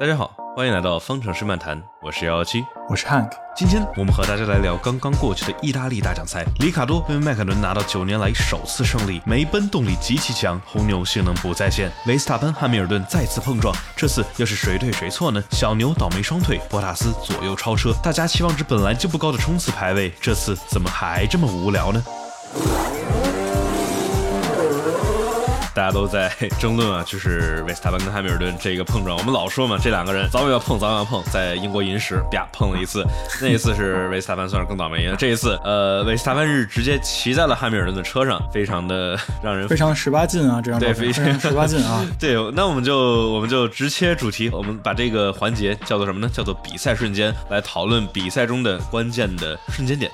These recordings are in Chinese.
大家好，欢迎来到方程式漫谈，我是幺幺七，我是 Hank。今天我们和大家来聊刚刚过去的意大利大奖赛，里卡多被迈凯伦拿到九年来首次胜利，梅奔动力极其强，红牛性能不在线，维斯塔潘汉密尔顿再次碰撞，这次又是谁对谁错呢？小牛倒霉双腿，博塔斯左右超车，大家期望值本来就不高的冲刺排位，这次怎么还这么无聊呢？家都在争论啊，就是维斯塔潘跟汉密尔顿这个碰撞。我们老说嘛，这两个人早晚要碰，早晚要碰。在英国银石啪碰了一次，那一次是维斯塔潘算是更倒霉了。这一次，呃，维斯塔潘是直接骑在了汉密尔顿的车上，非常的让人非常十八禁啊，这样对，非常十八禁啊。对，那我们就我们就直切主题，我们把这个环节叫做什么呢？叫做比赛瞬间，来讨论比赛中的关键的瞬间点。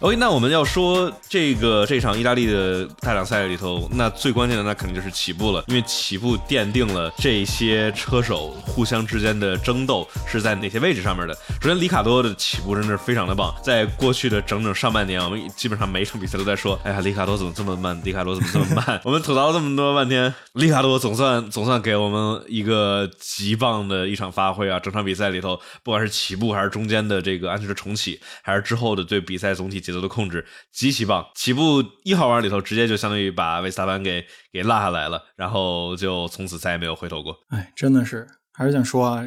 OK，那我们要说这个这场意大利的大奖赛里头，那最关键的那肯定就是起步了，因为起步奠定了这些车手互相之间的争斗是在哪些位置上面的。首先，里卡多的起步真的是非常的棒，在过去的整整上半年，我们基本上每一场比赛都在说，哎呀，里卡多怎么这么慢？里卡多怎么这么慢？我们吐槽了这么多半天，里卡多总算总算给我们一个极棒的一场发挥啊！整场比赛里头，不管是起步还是中间的这个安全的重启，还是之后的对比赛总体。节奏的控制极其棒，起步一号弯里头直接就相当于把维斯塔潘给给落下来了，然后就从此再也没有回头过。哎，真的是，还是想说啊，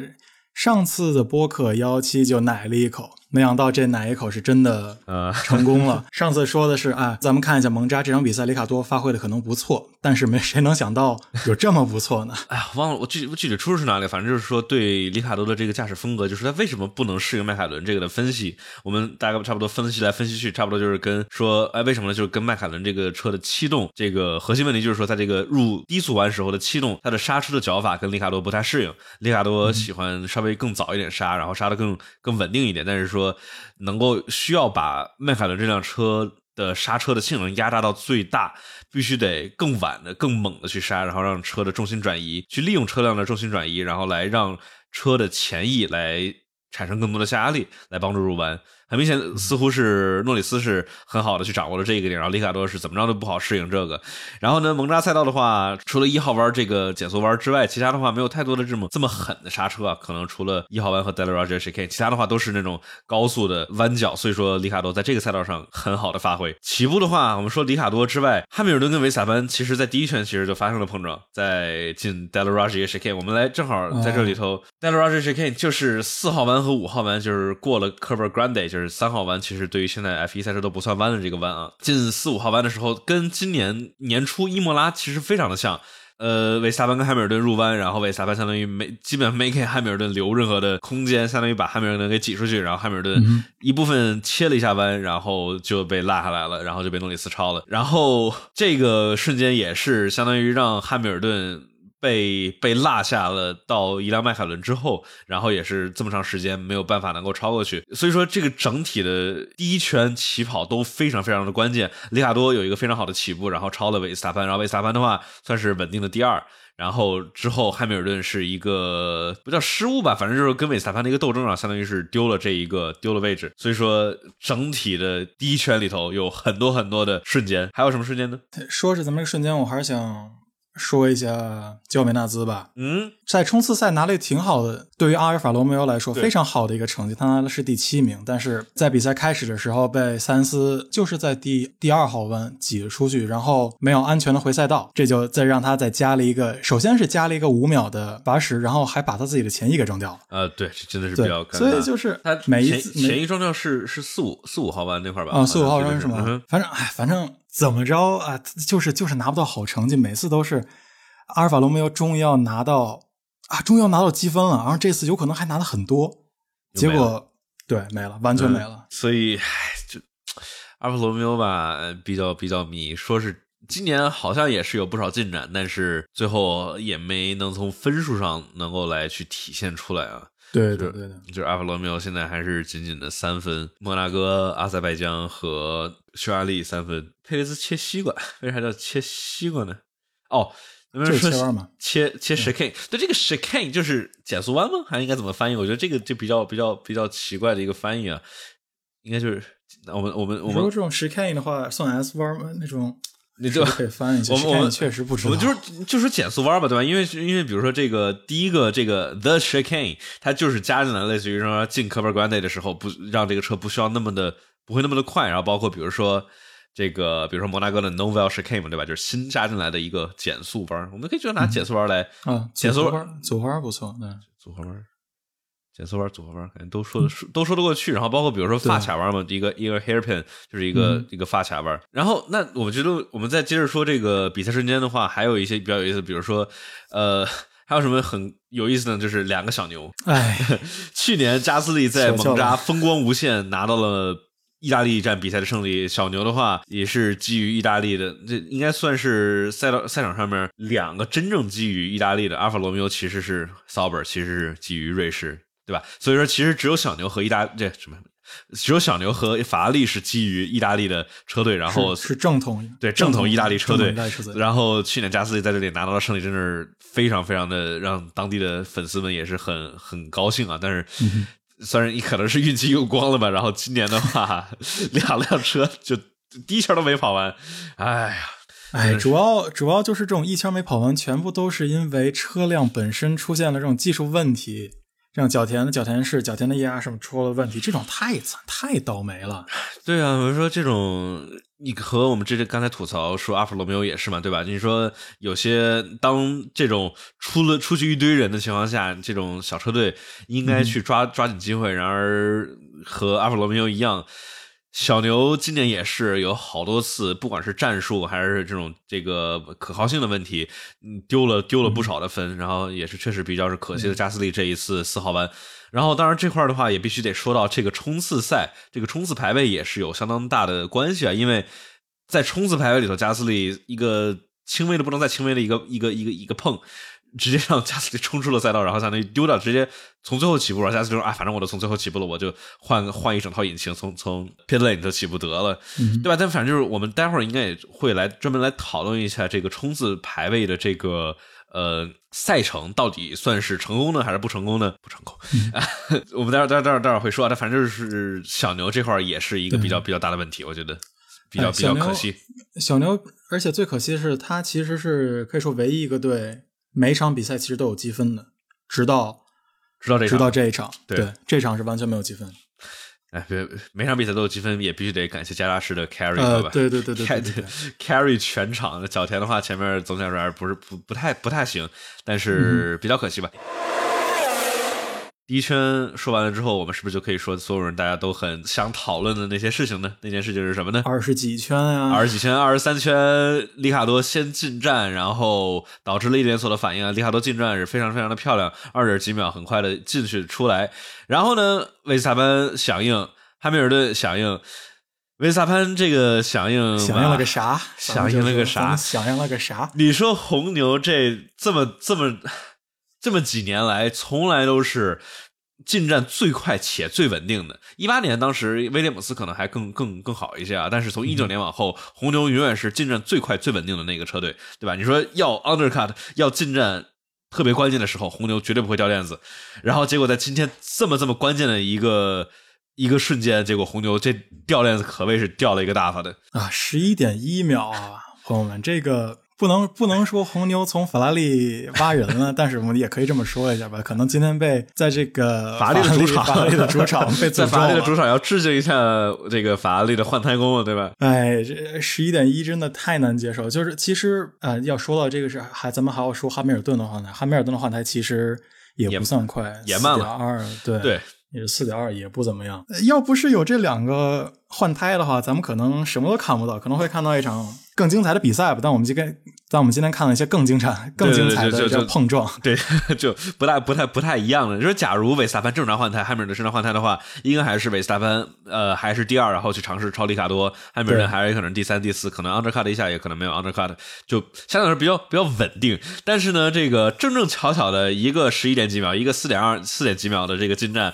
上次的播客幺七就奶了一口。没想到这哪一口是真的呃成功了。上次说的是啊，咱们看一下蒙扎这场比赛，里卡多发挥的可能不错，但是没谁能想到有这么不错呢。哎呀，忘了我具我具体出处是哪里，反正就是说对里卡多的这个驾驶风格，就是他为什么不能适应迈凯伦这个的分析。我们大概差不多分析来分析去，差不多就是跟说，哎，为什么呢？就是跟迈凯伦这个车的气动这个核心问题，就是说在这个入低速弯时候的气动，它的刹车的脚法跟里卡多不太适应。里卡多喜欢稍微更早一点刹，然后刹的更更稳定一点，但是说。说能够需要把迈凯伦这辆车的刹车的性能压榨到最大，必须得更晚的、更猛的去刹，然后让车的重心转移，去利用车辆的重心转移，然后来让车的前翼来产生更多的下压力，来帮助入弯。很明显，似乎是诺里斯是很好的去掌握了这一个点，然后里卡多是怎么着都不好适应这个。然后呢，蒙扎赛道的话，除了一号弯这个减速弯之外，其他的话没有太多的这么这么狠的刹车啊。可能除了一号弯和 d e l a r a j Chicane，其他的话都是那种高速的弯角。所以说，里卡多在这个赛道上很好的发挥。起步的话，我们说里卡多之外，汉密尔顿跟维斯塔潘其实在第一圈其实就发生了碰撞，在进 d e l a r a j Chicane，我们来正好在这里头 d e l a r a j Chicane 就是四号弯和五号弯，就是过了 Curva Grande，就是。三号弯其实对于现在 F 一赛车都不算弯的这个弯啊，进四五号弯的时候，跟今年年初伊莫拉其实非常的像。呃，维斯塔潘跟汉密尔顿入弯，然后维斯塔潘相当于没基本上没给汉密尔顿留任何的空间，相当于把汉密尔顿给挤出去，然后汉密尔顿一部分切了一下弯，然后就被落下来了，然后就被诺里斯超了。然后这个瞬间也是相当于让汉密尔顿。被被落下了到一辆迈凯伦之后，然后也是这么长时间没有办法能够超过去，所以说这个整体的第一圈起跑都非常非常的关键。里卡多有一个非常好的起步，然后超了维斯塔潘，然后维斯塔潘的话算是稳定的第二，然后之后汉密尔顿是一个不叫失误吧，反正就是跟维斯塔潘的一个斗争啊，相当于是丢了这一个丢了位置，所以说整体的第一圈里头有很多很多的瞬间，还有什么瞬间呢？说是咱们这个瞬间，我还是想。说一下焦美纳兹吧，嗯，在冲刺赛拿了挺好的，对于阿尔法罗密欧来说非常好的一个成绩，他拿的是第七名。但是在比赛开始的时候被塞恩斯就是在第第二号弯挤了出去，然后没有安全的回赛道，这就再让他再加了一个，首先是加了一个五秒的罚时，然后还把他自己的前翼给撞掉了。呃，对，这真的是比较尴尬所以就是他每一次前翼撞掉是是四五四五号弯那块吧？啊，四五号弯是吗？反正哎，反正。怎么着啊？就是就是拿不到好成绩，每次都是阿尔法罗密欧终于要拿到啊，终于要拿到积分了，然后这次有可能还拿了很多，结果对没了，完全没了。所以就阿尔法罗密欧吧，比较比较迷，说是今年好像也是有不少进展，但是最后也没能从分数上能够来去体现出来啊。对对对的，就是阿法罗密欧现在还是仅仅的三分，摩纳哥、阿塞拜疆和匈牙利三分。佩雷兹切西瓜，为啥叫切西瓜呢？哦，就是切弯嘛，切切 chicane。对，这个 chicane 就是减速弯吗？还应该怎么翻译？我觉得这个就比较比较比较奇怪的一个翻译啊。应该就是我们我们我们说这种 chicane 的话，算 S 弯吗？那种你就可以翻一下。我们我们确实不知道，我们就是就是减速弯吧，对吧？因为因为比如说这个第一个这个 The Chicane，它就是加进来类似于说进 Cover Grande 的时候，不让这个车不需要那么的不会那么的快，然后包括比如说这个比如说摩纳哥的 Novel Chicane 对吧？就是新加进来的一个减速弯，我们可以就拿减速弯来啊，减速弯组合弯不错，对，组合弯。减速弯、组合弯，感觉都说的 都说得过去。然后包括比如说发卡弯嘛，一个一个 hairpin 就是一个一个发卡弯。然后那我觉得我们再接着说这个比赛瞬间的话，还有一些比较有意思，比如说呃，还有什么很有意思呢？就是两个小牛。哎，去年加斯利在蒙扎风光无限，拿到了意大利站比赛的胜利。小牛的话也是基于意大利的，这应该算是赛道赛场上面两个真正基于意大利的。阿尔法罗密欧其实是 Sauber，其实是基于瑞士。对吧？所以说，其实只有小牛和意大这什么，只有小牛和法拉利是基于意大利的车队，然后是正统对正统意大利车队。车然后去年加斯利在这里拿到了胜利，真是非常非常的让当地的粉丝们也是很很高兴啊。但是，虽然你可能是运气用光了吧。然后今年的话，两辆车就第一圈都没跑完。哎呀，哎，主要主要就是这种一圈没跑完，全部都是因为车辆本身出现了这种技术问题。让角田的角田是角田的液压什么出了问题，这种太惨太倒霉了。对啊，我说这种，你和我们这刚才吐槽说阿弗罗密欧也是嘛，对吧？你说有些当这种出了出去一堆人的情况下，这种小车队应该去抓抓紧机会，然而和阿弗罗密欧一样。小牛今年也是有好多次，不管是战术还是这种这个可靠性的问题，嗯，丢了丢了不少的分，然后也是确实比较是可惜的。加斯利这一次四号弯，然后当然这块的话也必须得说到这个冲刺赛，这个冲刺排位也是有相当大的关系啊，因为在冲刺排位里头，加斯利一个轻微的不能再轻微的一个一个一个一个碰。直接让加斯利冲出了赛道，然后相当于丢掉，直接从最后起步。然后加斯利说：“啊，反正我都从最后起步了，我就换换一整套引擎，从从 pit lane 里头起步得了，对吧？”但反正就是我们待会儿应该也会来专门来讨论一下这个冲刺排位的这个呃赛程到底算是成功呢还是不成功呢？不成功。我们待会儿待会儿待会儿待会儿会说。但反正就是小牛这块也是一个比较比较大的问题，我觉得比较比较可惜。小牛，而且最可惜的是，他其实是可以说唯一一个队。每场比赛其实都有积分的，直到直到这直到这一场，对这场是完全没有积分。哎，别每场比赛都有积分，也必须得感谢加拉士的 carry 吧？对对对对对，carry 全场。小田的话，前面总体来说不是不不太不太行，但是比较可惜吧。第一圈说完了之后，我们是不是就可以说所有人大家都很想讨论的那些事情呢？那件事情是什么呢？二十几圈啊，二十几圈，二十三圈，里卡多先进站，然后导致了一连锁的反应啊！里卡多进站是非常非常的漂亮，二点几秒很快的进去出来，然后呢，维斯塔潘响应，汉密尔顿响应，维斯塔潘这个响应响应了个啥？响应了个啥？响应了个啥？你说红牛这这么这么这么几年来，从来都是。进站最快且最稳定的，一八年当时威廉姆斯可能还更更更好一些啊，但是从一九年往后，红牛永远是进站最快最稳定的那个车队，对吧？你说要 undercut 要进站特别关键的时候，红牛绝对不会掉链子，然后结果在今天这么这么关键的一个一个瞬间，结果红牛这掉链子可谓是掉了一个大发的啊，十一点一秒啊，朋友们，这个。不能不能说红牛从法拉利挖人了，但是我们也可以这么说一下吧。可能今天被在这个法拉利的主场，法拉利的主场 被在法拉利的主场要致敬一下这个法拉利的换胎工了，对吧？哎，这十一点一真的太难接受。就是其实啊，要说到这个是还咱们还要说哈密尔顿的换胎，哈密尔顿的换胎其实也不算快，也慢了二，对对，也是四点二，也不怎么样。要不是有这两个换胎的话，咱们可能什么都看不到，可能会看到一场。更精彩的比赛吧，但我们今天，但我们今天看了一些更精彩、更精彩的这碰撞，对，就不太、不太、不太一样的。就是假如韦斯塔潘正常换胎，汉密尔顿正常换胎的话，应该还是韦斯塔潘，呃，还是第二，然后去尝试超里卡多，汉密尔顿还有可能第三、第四，可能 undercut 一下，也可能没有 undercut，就相对来说比较比较稳定。但是呢，这个正正巧巧的一个十一点几秒，一个四点二、四点几秒的这个进站，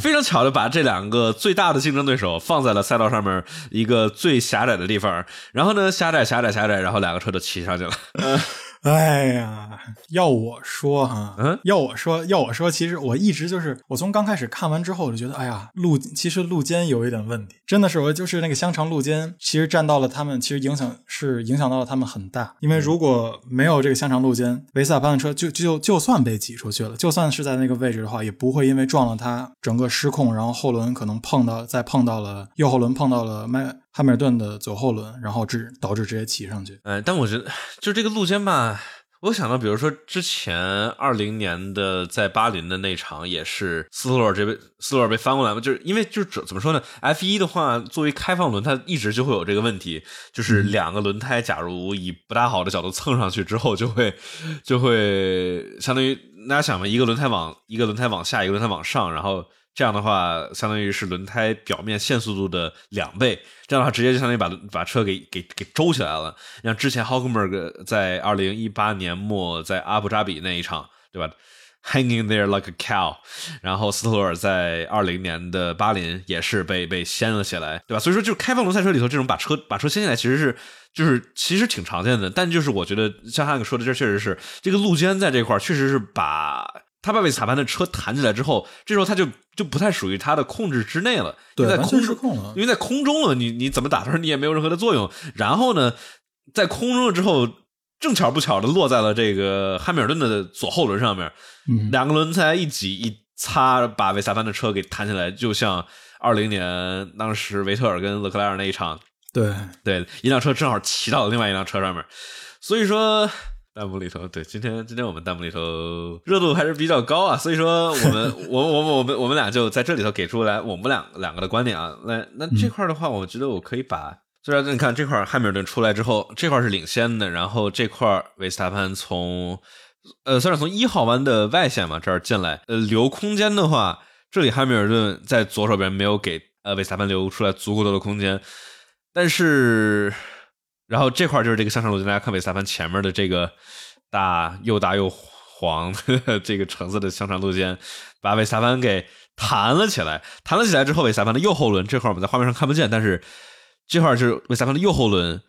非常巧的把这两个最大的竞争对手放在了赛道上面一个最狭窄的地方，然后呢，狭。狭窄狭窄狭窄，然后两个车都骑上去了。哎呀，要我说哈，嗯？要我说，要我说，其实我一直就是，我从刚开始看完之后，我就觉得，哎呀，路其实路肩有一点问题，真的是我就是那个香肠路肩，其实占到了他们，其实影响是影响到了他们很大，因为如果没有这个香肠路肩，维斯塔潘的车就就就算被挤出去了，就算是在那个位置的话，也不会因为撞了他整个失控，然后后轮可能碰到再碰到了右后轮碰到了迈汉密尔顿的左后轮，然后直导致直接骑上去。哎，但我觉得 就这个路肩吧，我想到，比如说之前二零年的在巴林的那场，也是斯托尔这边斯托尔被翻过来嘛，就是因为就是怎么说呢？F 一的话，作为开放轮，它一直就会有这个问题，就是两个轮胎假如以不大好的角度蹭上去之后，就会就会相当于大家想嘛，一个轮胎往一个轮胎往下，一个轮胎往上，然后。这样的话，相当于是轮胎表面限速度的两倍，这样的话直接就相当于把把车给给给周起来了。像之前 Hulkenberg 在二零一八年末在阿布扎比那一场，对吧？Hanging there like a cow，然后斯特罗尔在二零年的巴林也是被被掀了起来，对吧？所以说，就开放轮赛车里头这种把车把车掀起来，其实是就是其实挺常见的。但就是我觉得像汉克说的，这确实是这个路肩在这块确实是把。他把维斯塔潘的车弹起来之后，这时候他就就不太属于他的控制之内了，对，在空失控了，因为在空中了，你你怎么打他你也没有任何的作用。然后呢，在空中了之后，正巧不巧的落在了这个汉密尔顿的左后轮上面，嗯，两个轮胎一挤一擦，把维斯塔潘的车给弹起来，就像二零年当时维特尔跟勒克莱尔那一场，对对，一辆车正好骑到了另外一辆车上面，所以说。弹幕里头，对，今天今天我们弹幕里头热度还是比较高啊，所以说我们我我我们我们俩就在这里头给出来我们两两个的观点啊。那那这块的话，我觉得我可以把，虽然你看这块汉密尔顿出来之后，这块是领先的，然后这块维斯塔潘从呃，算是从一号弯的外线嘛这儿进来，呃，留空间的话，这里汉密尔顿在左手边没有给呃维斯塔潘留出来足够多的空间，但是。然后这块就是这个香肠路径，大家看维斯塔潘前面的这个大又大又黄这个橙色的香肠路肩，把维斯塔潘给弹了起来。弹了起来之后，维斯塔潘的右后轮这块我们在画面上看不见，但是这块是维斯塔潘的右后轮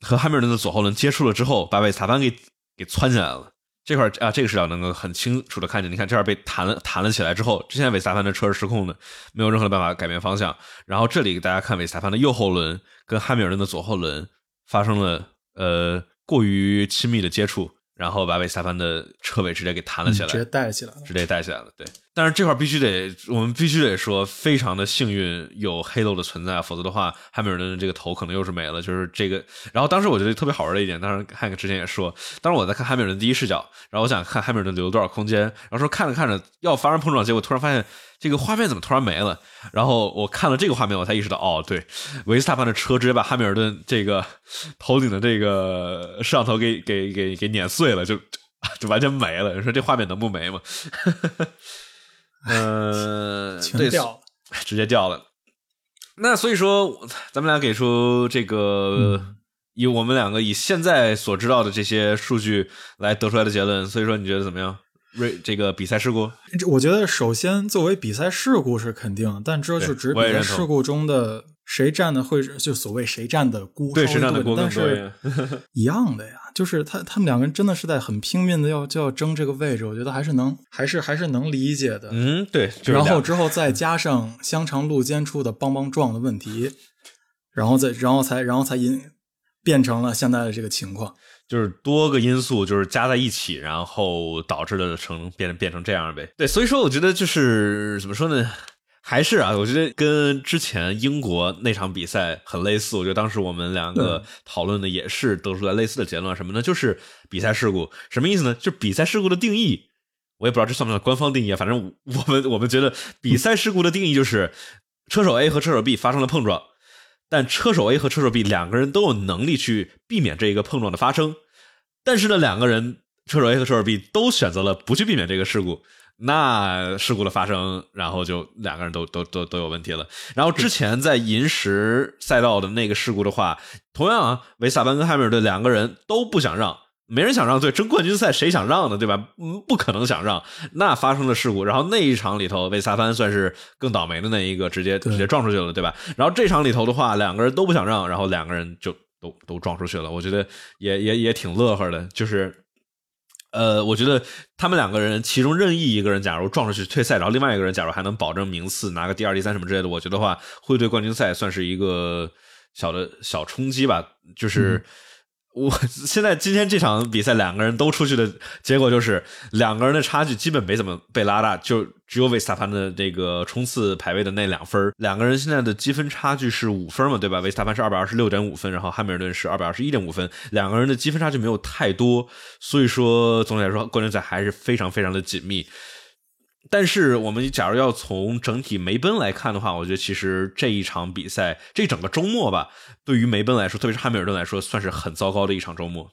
和汉密尔顿的左后轮接触了之后，把维斯塔潘给给窜起来了。这块啊，这个视角能够很清楚的看见。你看这块被弹了弹了起来之后，之前维斯塔潘的车是失控的，没有任何的办法改变方向。然后这里给大家看维斯塔潘的右后轮跟汉密尔顿的左后轮。发生了呃过于亲密的接触，然后把维斯塔潘的车尾直接给弹了起来，直接带起来了，直接带起来了。对，但是这块必须得，我们必须得说，非常的幸运有黑漏的存在，否则的话，汉密尔顿的这个头可能又是没了。就是这个，然后当时我觉得特别好玩的一点，当时汉克之前也说，当时我在看汉密尔顿第一视角，然后我想看汉密尔顿留多少空间，然后说看着看着要发生碰撞，结果突然发现。这个画面怎么突然没了？然后我看了这个画面，我才意识到，哦，对，维斯塔潘的车直接把汉密尔顿这个头顶的这个摄像头给给给给碾碎了，就就完全没了。你说这画面能不没吗？嗯，全掉，直接掉了。那所以说，咱们俩给出这个，以我们两个以现在所知道的这些数据来得出来的结论。所以说，你觉得怎么样？瑞这个比赛事故，我觉得首先作为比赛事故是肯定，但这是指比赛事故中的谁占的会就所谓谁占的锅对谁占的锅但是 一样的呀，就是他他们两个人真的是在很拼命的要就要争这个位置，我觉得还是能还是还是能理解的。嗯，对。然后之后再加上香肠路肩处的邦邦撞的问题，然后再然后才然后才引变成了现在的这个情况。就是多个因素就是加在一起，然后导致的成变变成这样呗。对，所以说我觉得就是怎么说呢，还是啊，我觉得跟之前英国那场比赛很类似。我觉得当时我们两个讨论的也是得出来类似的结论，什么呢？就是比赛事故什么意思呢？就比赛事故的定义，我也不知道这算不算官方定义啊。反正我们我们觉得比赛事故的定义就是车手 A 和车手 B 发生了碰撞。但车手 A 和车手 B 两个人都有能力去避免这一个碰撞的发生，但是呢，两个人车手 A 和车手 B 都选择了不去避免这个事故，那事故的发生，然后就两个人都都都都有问题了。然后之前在银石赛道的那个事故的话，同样啊，维萨班跟汉密尔顿两个人都不想让。没人想让，对争冠军赛谁想让呢？对吧？嗯，不可能想让。那发生了事故，然后那一场里头，维萨班算是更倒霉的那一个，直接直接撞出去了，对吧？然后这场里头的话，两个人都不想让，然后两个人就都都撞出去了。我觉得也也也挺乐呵的，就是呃，我觉得他们两个人其中任意一个人假如撞出去退赛，然后另外一个人假如还能保证名次拿个第二、第三什么之类的，我觉得话会对冠军赛算是一个小的小冲击吧。就是我现在今天这场比赛两个人都出去的结果就是两个人的差距基本没怎么被拉大，就只有维斯塔潘的这个冲刺排位的那两分两个人现在的积分差距是五分嘛，对吧？维斯塔潘是二百二十六点五分，然后汉密尔顿是二百二十一点五分，两个人的积分差距没有太多，所以说总体来说冠军赛还是非常非常的紧密。但是我们假如要从整体梅奔来看的话，我觉得其实这一场比赛，这整个周末吧，对于梅奔来说，特别是汉密尔顿来说，算是很糟糕的一场周末。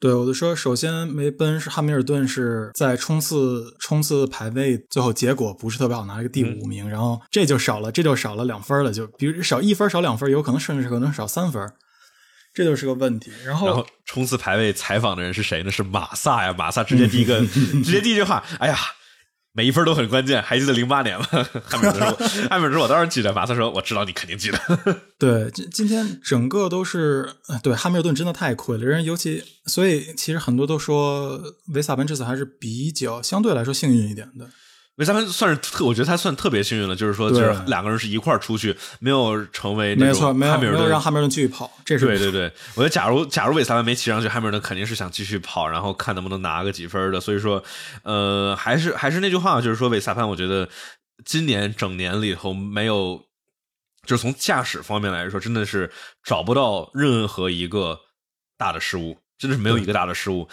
对，我就说，首先梅奔是汉密尔顿是在冲刺冲刺排位，最后结果不是特别好，拿了个第五名，然后这就少了，这就少了两分了，就比如少一分少两分，有可能甚至可能少三分，这就是个问题。然后，然后冲刺排位采访的人是谁呢？是马萨呀，马萨直接第一个 直接第一句话，哎呀。每一分都很关键，还记得零八年吗？汉密尔顿说：“汉密尔顿，我当然记得。”马特说：“我知道你肯定记得。”对，今今天整个都是对汉密尔顿真的太亏了，人尤其所以其实很多都说维萨奔这次还是比较相对来说幸运一点的。维萨潘算是特，我觉得他算特别幸运了，就是说，就是两个人是一块儿出去，没有成为没错，没有没有让汉密尔顿继续跑，这是对对对。我觉得假如假如维萨潘没骑上去，汉密尔顿肯定是想继续跑，然后看能不能拿个几分的。所以说，呃，还是还是那句话，就是说维萨潘，我觉得今年整年里头没有，就是从驾驶方面来说，真的是找不到任何一个大的失误，真的是没有一个大的失误。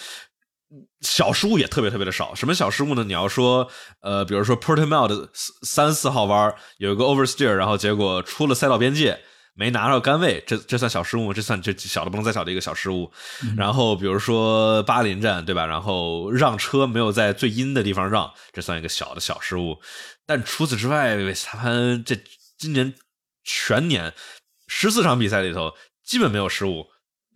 小失误也特别特别的少，什么小失误呢？你要说，呃，比如说 Portimao 的三四号弯有一个 oversteer，然后结果出了赛道边界，没拿到杆位，这这算小失误吗？这算这小的不能再小的一个小失误。然后比如说巴林站，对吧？然后让车没有在最阴的地方让，这算一个小的小失误。但除此之外，维斯塔潘这今年全年十四场比赛里头基本没有失误，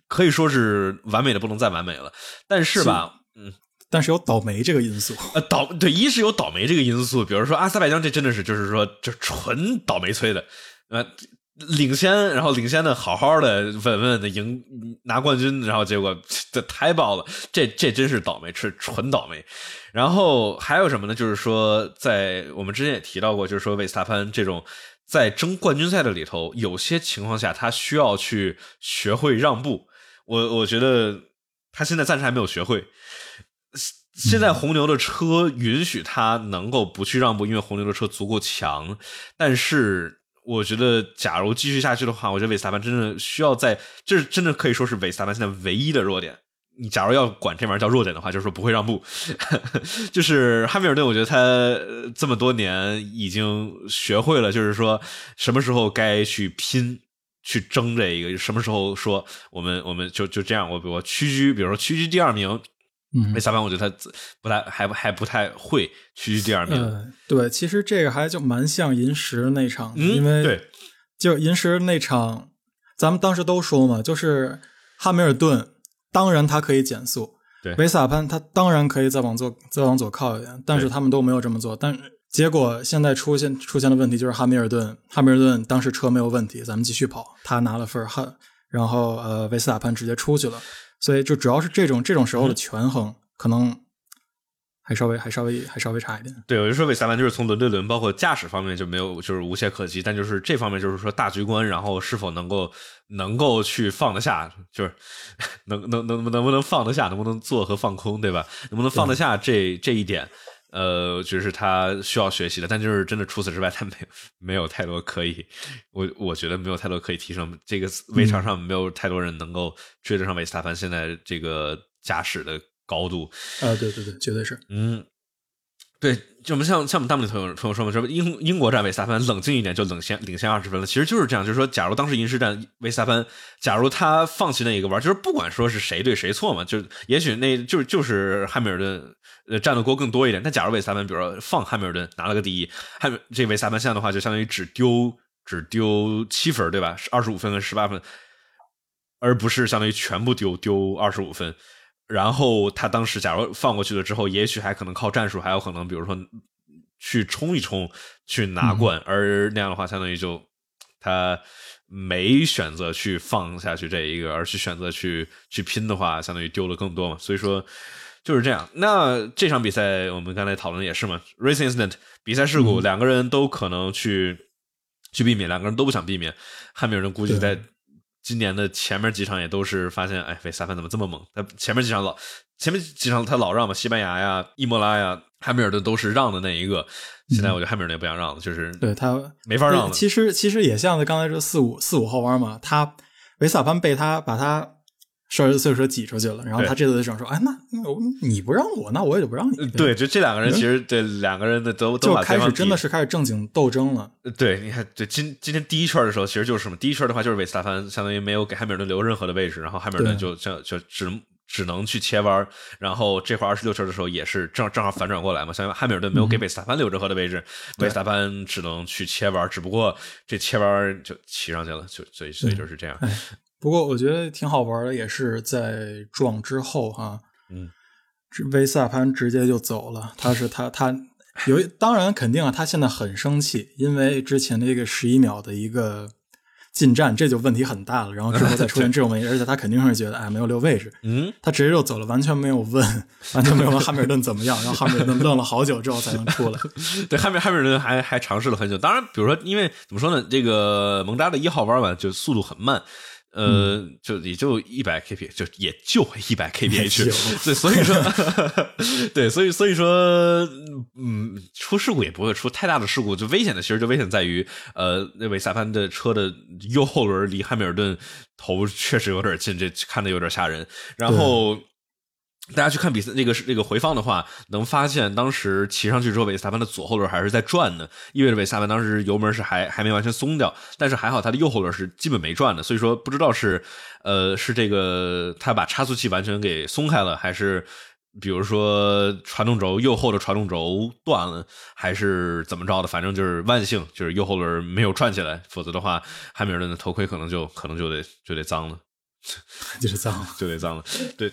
可以说是完美的不能再完美了。但是吧。嗯，但是有倒霉这个因素。呃，倒对，一是有倒霉这个因素，比如说阿塞拜疆，这真的是就是说，就纯倒霉催的。呃，领先，然后领先的好好的，稳稳的赢拿冠军，然后结果这太爆了，这这真是倒霉，是纯倒霉。然后还有什么呢？就是说，在我们之前也提到过，就是说维斯塔潘这种在争冠军赛的里头，有些情况下他需要去学会让步。我我觉得他现在暂时还没有学会。现在红牛的车允许他能够不去让步，因为红牛的车足够强。但是，我觉得假如继续下去的话，我觉得韦斯塔潘真的需要在，这是真的可以说是韦斯塔潘现在唯一的弱点。你假如要管这玩意儿叫弱点的话，就是说不会让步。就是汉密尔顿，我觉得他这么多年已经学会了，就是说什么时候该去拼、去争这一个，什么时候说我们我们就就这样，我我屈居，比如说屈居第二名。嗯，维萨潘，我觉得他不太还还不太会屈居第二名。对，其实这个还就蛮像银石那场，因为对，就银石那场，咱们当时都说嘛，就是汉密尔顿，当然他可以减速，对，维萨潘他当然可以再往左再往左靠一点，但是他们都没有这么做。但结果现在出现出现的问题就是汉密尔顿，汉密尔顿当时车没有问题，咱们继续跑，他拿了分汉，然后呃维斯塔潘直接出去了。所以就主要是这种这种时候的权衡，可能还稍微还稍微还稍微差一点。对，我就说韦萨潘就是从轮对轮，包括驾驶方面就没有就是无懈可击，但就是这方面就是说大局观，然后是否能够能够去放得下，就是能能能能不能放得下，能不能做和放空，对吧？能不能放得下这这一点，呃，就是他需要学习的。但就是真的除此之外，他没有没有太多可以，我我觉得没有太多可以提升。这个围场上没有太多人能够。追得上维斯塔潘现在这个驾驶的高度啊，对对对，绝对是，嗯，对，就我们像像我们弹幕里朋友朋友说嘛，说英英国站维斯塔潘冷静一点就领先领先二十分了，其实就是这样，就是说，假如当时银石站维斯塔潘，假如他放弃那一个弯，就是不管说是谁对谁错嘛，就也许那就就是汉密尔顿呃占的锅更多一点，但假如维斯塔潘比如说放汉密尔顿拿了个第一，汉这维斯塔潘现在的话就相当于只丢只丢七分对吧？二十五分跟十八分。而不是相当于全部丢丢二十五分，然后他当时假如放过去了之后，也许还可能靠战术，还有可能比如说去冲一冲去拿冠，而那样的话，相当于就他没选择去放下去这一个，而去选择去去拼的话，相当于丢了更多嘛。所以说，就是这样。那这场比赛我们刚才讨论的也是嘛，racing incident 比赛事故，两个人都可能去去避免，两个人都不想避免。汉密尔顿估计在今年的前面几场也都是发现，哎，维斯塔潘怎么这么猛？他前面几场老前面几场他老让嘛，西班牙呀、伊莫拉呀，汉密尔顿都是让的那一个。现在我觉得汉密尔顿也不想让了，就是对他没法让了。其实其实也像刚才说四五四五号弯嘛，他维斯塔潘被他把他。十二岁的时候挤出去了，然后他这次就想说：“哎，那你不让我，那我也就不让你。”对，就这两个人，其实对两个人的都都开始真的是开始正经斗争了。对，你看，对今今天第一圈的时候，其实就是什么？第一圈的话，就是维斯塔潘相当于没有给汉密尔顿留任何的位置，然后汉密尔顿就就就只能只能去切弯，然后这块二十六圈的时候也是正正好反转过来嘛，相当于汉密尔顿没有给维斯塔潘留任何的位置，维斯塔潘只能去切弯，只不过这切弯就骑上去了，就所以所以就是这样。不过我觉得挺好玩的，也是在撞之后哈，嗯，维斯塔潘直接就走了。他是他他有，当然肯定啊，他现在很生气，因为之前的这个十一秒的一个进站，这就问题很大了。然后之后再出现这种问题，而且他肯定是觉得哎没有留位置，嗯，他直接就走了，完全没有问，完全没有问汉密尔顿怎么样。然后汉密尔顿愣了好久之后才能出来。对，汉密汉密尔顿还还尝试了很久。当然，比如说，因为怎么说呢，这个蒙扎的一号弯吧，就速度很慢。呃，就也就一百 kp，就也就一百 kph，对，所以说，对，所以所以说，嗯，出事故也不会出太大的事故，就危险的其实就危险在于，呃，那位萨潘的车的右后轮离汉密尔顿头确实有点近，这看的有点吓人，然后。大家去看比赛那个是那个回放的话，能发现当时骑上去之后，维斯塔潘的左后轮还是在转的，意味着维斯塔潘当时油门是还还没完全松掉。但是还好他的右后轮是基本没转的，所以说不知道是呃是这个他把差速器完全给松开了，还是比如说传动轴右后的传动轴断了，还是怎么着的？反正就是万幸就是右后轮没有转起来，否则的话汉密尔顿的头盔可能就可能就得就得脏了，就是脏 就得脏了，对。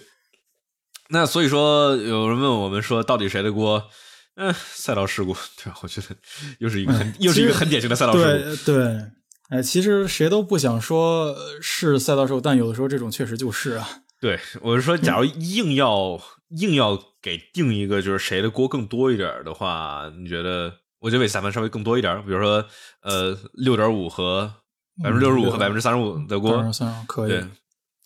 那所以说，有人问我们说，到底谁的锅？嗯，赛道事故，对吧？我觉得又是一个很，又是一个很典型的赛道事故。对对，哎，其实谁都不想说是赛道事故，但有的时候这种确实就是啊。对，我是说，假如硬要硬要给定一个，就是谁的锅更多一点的话，你觉得？我觉得韦斯塔潘稍微更多一点，比如说，呃，六点五和百分之六十五和百分之三十五的锅，可以。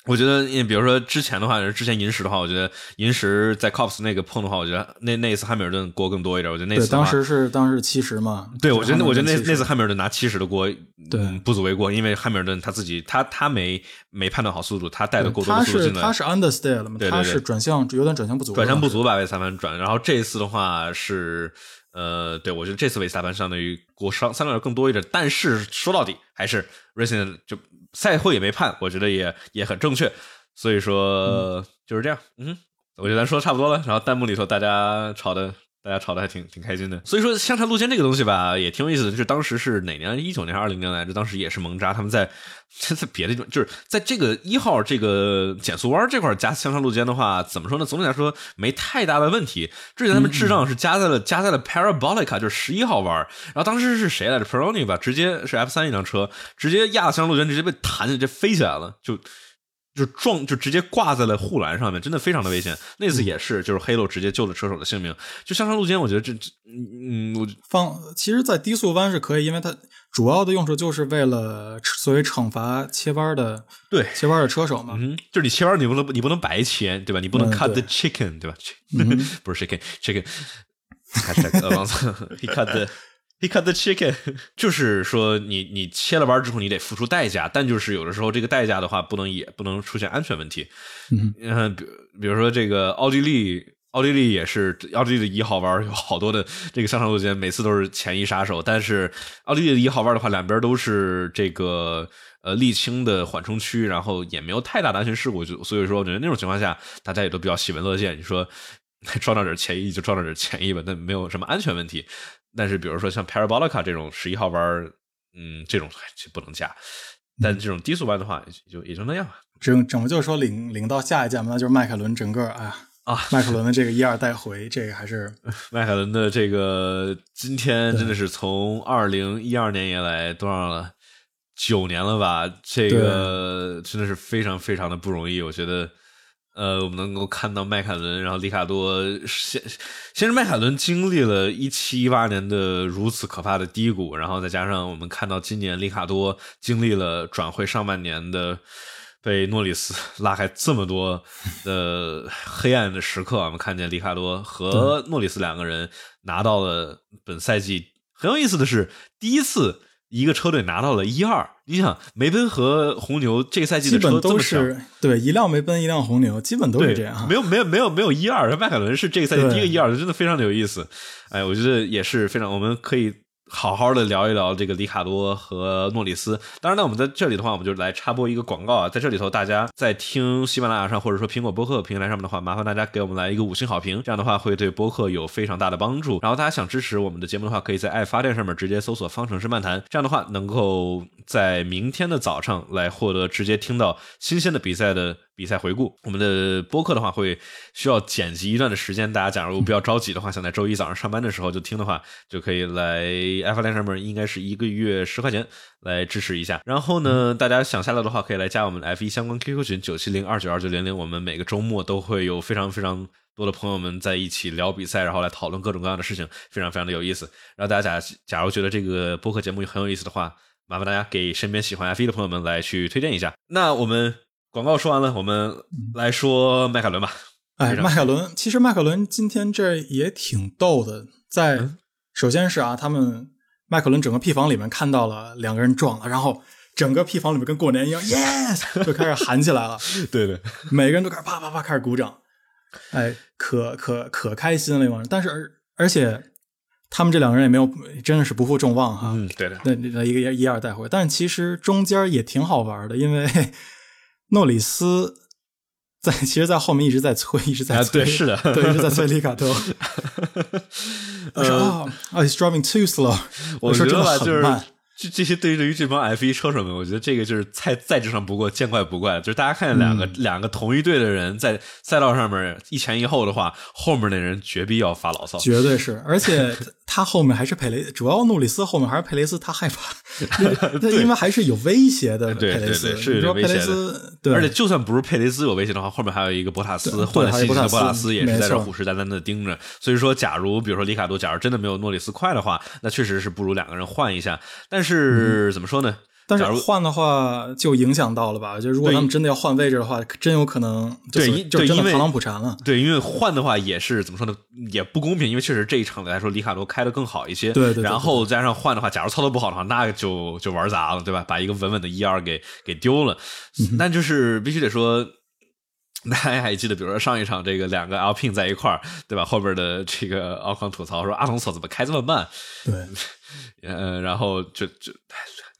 我觉得，你比如说之前的话，之前银石的话，我觉得银石在 Cops 那个碰的话，我觉得那那一次汉密尔顿锅更多一点。我觉得那次当时是当时七十嘛。对，我觉得我觉得那那次汉密尔顿拿七十的锅，对，不足为过，因为汉密尔顿他自己他他没没判断好速度，他带的过多的速度进来。他是他是 understeer 了嘛？对对对，他是转向有点转向不足，转向不足把维斯塔潘转。然后这一次的话是呃，对我觉得这次维斯塔潘相当于锅伤三量更多一点，但是说到底还是 Racing 就赛后也没判，我觉得也也很正确。所以说就是这样，嗯，我觉得咱说的差不多了。然后弹幕里头大家吵的，大家吵得还挺挺开心的。所以说香肠路肩这个东西吧，也挺有意思的。就是当时是哪年？一九年还是、二零年来着？当时也是蒙扎他们在在别的地方，就是在这个一号这个减速弯这块加香肠路肩的话，怎么说呢？总体来说没太大的问题。之前他们智障是加在了加在了 Parabolica，就是十一号弯。然后当时是谁来着？Peroni 吧，直接是 F 三一辆车，直接压香肠路肩，直接被弹，直接飞起来了，就。就撞，就直接挂在了护栏上面，真的非常的危险。那次也是，就是黑路直接救了车手的性命。就向上路肩，我觉得这这，嗯，我放，其实，在低速弯是可以，因为它主要的用处就是为了作为惩罚切弯的，对切弯的车手嘛。嗯，就是你切弯，你不能你不能白切，对吧？你不能 cut the chicken，对吧？不是 chicken，chicken，还是呃，王总，he cut the。He cut the chicken，就是说你你切了弯之后，你得付出代价，但就是有的时候这个代价的话，不能也不能出现安全问题。嗯，比比如说这个奥地利，奥地利也是奥地利的一号弯，有好多的这个上场路肩，每次都是前一杀手。但是奥地利的一号弯的话，两边都是这个呃沥青的缓冲区，然后也没有太大的安全事故，就所以说我觉得那种情况下，大家也都比较喜闻乐见。你说撞到点前一就撞到点前一吧，那没有什么安全问题。但是，比如说像 Parabolica 这种十一号弯，嗯，这种就不能加。但这种低速弯的话，也就也就那样。整整个就是说领领到下一届嘛，那就是迈凯伦整个哎呀啊，迈凯伦的这个一二带回，这个还是 迈凯伦的这个今天真的是从二零一二年以来多少了九年了吧？这个真的是非常非常的不容易，我觉得。呃，我们能够看到迈凯伦，然后里卡多先先是迈凯伦经历了一七一八年的如此可怕的低谷，然后再加上我们看到今年里卡多经历了转会上半年的被诺里斯 拉开这么多的黑暗的时刻，我们看见里卡多和诺里斯两个人拿到了本赛季很有意思的是第一次。一个车队拿到了一二，你想梅奔和红牛这个赛季的车都是对一辆梅奔一辆红牛，基本都是这样，没有没有没有没有一二，迈凯伦是这个赛季第一个一二的，真的非常的有意思。哎，我觉得也是非常，我们可以。好好的聊一聊这个里卡多和诺里斯。当然呢，我们在这里的话，我们就来插播一个广告啊。在这里头，大家在听喜马拉雅上或者说苹果播客平台上面的话，麻烦大家给我们来一个五星好评，这样的话会对播客有非常大的帮助。然后大家想支持我们的节目的话，可以在爱发电上面直接搜索“方程式漫谈”，这样的话能够在明天的早上来获得直接听到新鲜的比赛的。比赛回顾，我们的播客的话会需要剪辑一段的时间。大家假如不要着急的话，想在周一早上上班的时候就听的话，就可以来爱发电上面，应该是一个月十块钱来支持一下。然后呢，大家想下来的话，可以来加我们 F 一相关 QQ 群九七零二九二九零零。我们每个周末都会有非常非常多的朋友们在一起聊比赛，然后来讨论各种各样的事情，非常非常的有意思。然后大家假假如觉得这个播客节目很有意思的话，麻烦大家给身边喜欢 F1 的朋友们来去推荐一下。那我们。广告说完了，我们来说迈凯伦吧。哎，迈凯伦，其实迈凯伦今天这也挺逗的。在首先是啊，他们迈凯伦整个 P 房里面看到了两个人撞了，然后整个 P 房里面跟过年一样，yes 就开始喊起来了。对对，每个人都开始啪啪啪开始鼓掌，哎，可可可开心了，那帮人。但是而而且他们这两个人也没有，真的是不负众望哈。嗯，对的。那那一个一二带回，但其实中间也挺好玩的，因为。诺里斯在，其实，在后面一直在催，一直在催，对，是的，对，一直在催里卡多。我说啊，He's driving too slow。我说真的很慢。这这些对于对于这帮 F 一车手们，我觉得这个就是再再正常不过，见怪不怪。就是大家看见两个两个同一队的人在赛道上面一前一后的话，后面那人绝逼要发牢骚，绝对是。而且他后面还是佩雷，主要诺里斯后面还是佩雷斯，他害怕，因为还是有威胁的。佩雷斯是有威胁的，对。而且就算不是佩雷斯有威胁的话，后面还有一个博塔斯，或者新的博塔斯也是在这虎视眈眈的盯着。所以说，假如比如说里卡多，假如真的没有诺里斯快的话，那确实是不如两个人换一下。但是？怎么说呢？但是换的话就影响到了吧？就如果他们真的要换位置的话，真有可能对，就真的螳螂捕蝉了。对，因为换的话也是怎么说呢？也不公平，因为确实这一场来说，里卡多开的更好一些。对对。然后加上换的话，假如操作不好的话，那就就玩砸了，对吧？把一个稳稳的一二给给丢了。但就是必须得说，大家还记得，比如说上一场这个两个 Alpine 在一块儿，对吧？后边的这个奥康吐槽说阿隆索怎么开这么慢？对。呃，然后就就。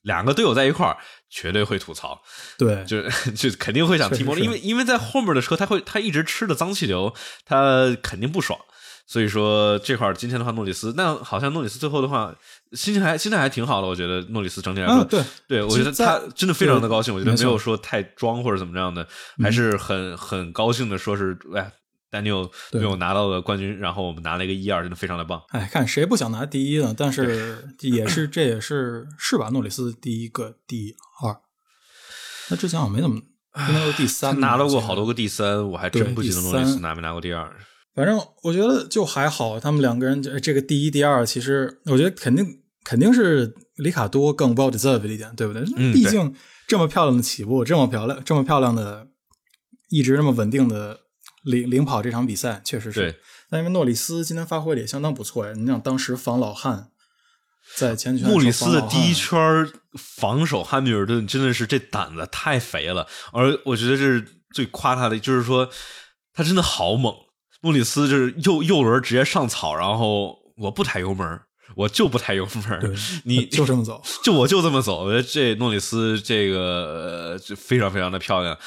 两个队友在一块儿，绝对会吐槽，对，就 就肯定会想踢摩因为因为在后面的车，他会他一直吃的脏气流，他肯定不爽。所以说这块今天的话，诺里斯那好像诺里斯最后的话心情还心态还挺好的，我觉得诺里斯整体来说，对，对我觉得他真的非常的高兴，我觉得没有说太装或者怎么样的，还是很很高兴的，说是哎。丹尼尔没有拿到了冠军，然后我们拿了一个一二，真的非常的棒。哎，看谁不想拿第一呢？但是也是，这也是是吧？诺里斯第一个第二，那之前好像没怎么应该是第三，拿到过好多个第三，我还真不记得诺里斯拿没拿过第二。反正我觉得就还好，他们两个人这个第一、第二，其实我觉得肯定肯定是里卡多更 well deserved 一点，对不对？毕竟这么漂亮的起步，这么漂亮，这么漂亮的，一直这么稳定的。领领跑这场比赛确实是，但因为诺里斯今天发挥的也相当不错呀。你想当时防老汉，在前圈，诺里斯的第一圈防守汉密尔顿真的是这胆子太肥了。而我觉得这是最夸他的，就是说他真的好猛。诺里斯就是右右轮直接上草，然后我不踩油门，我就不抬油门，你就这么走，就我就这么走。我觉得这诺里斯这个就非常非常的漂亮。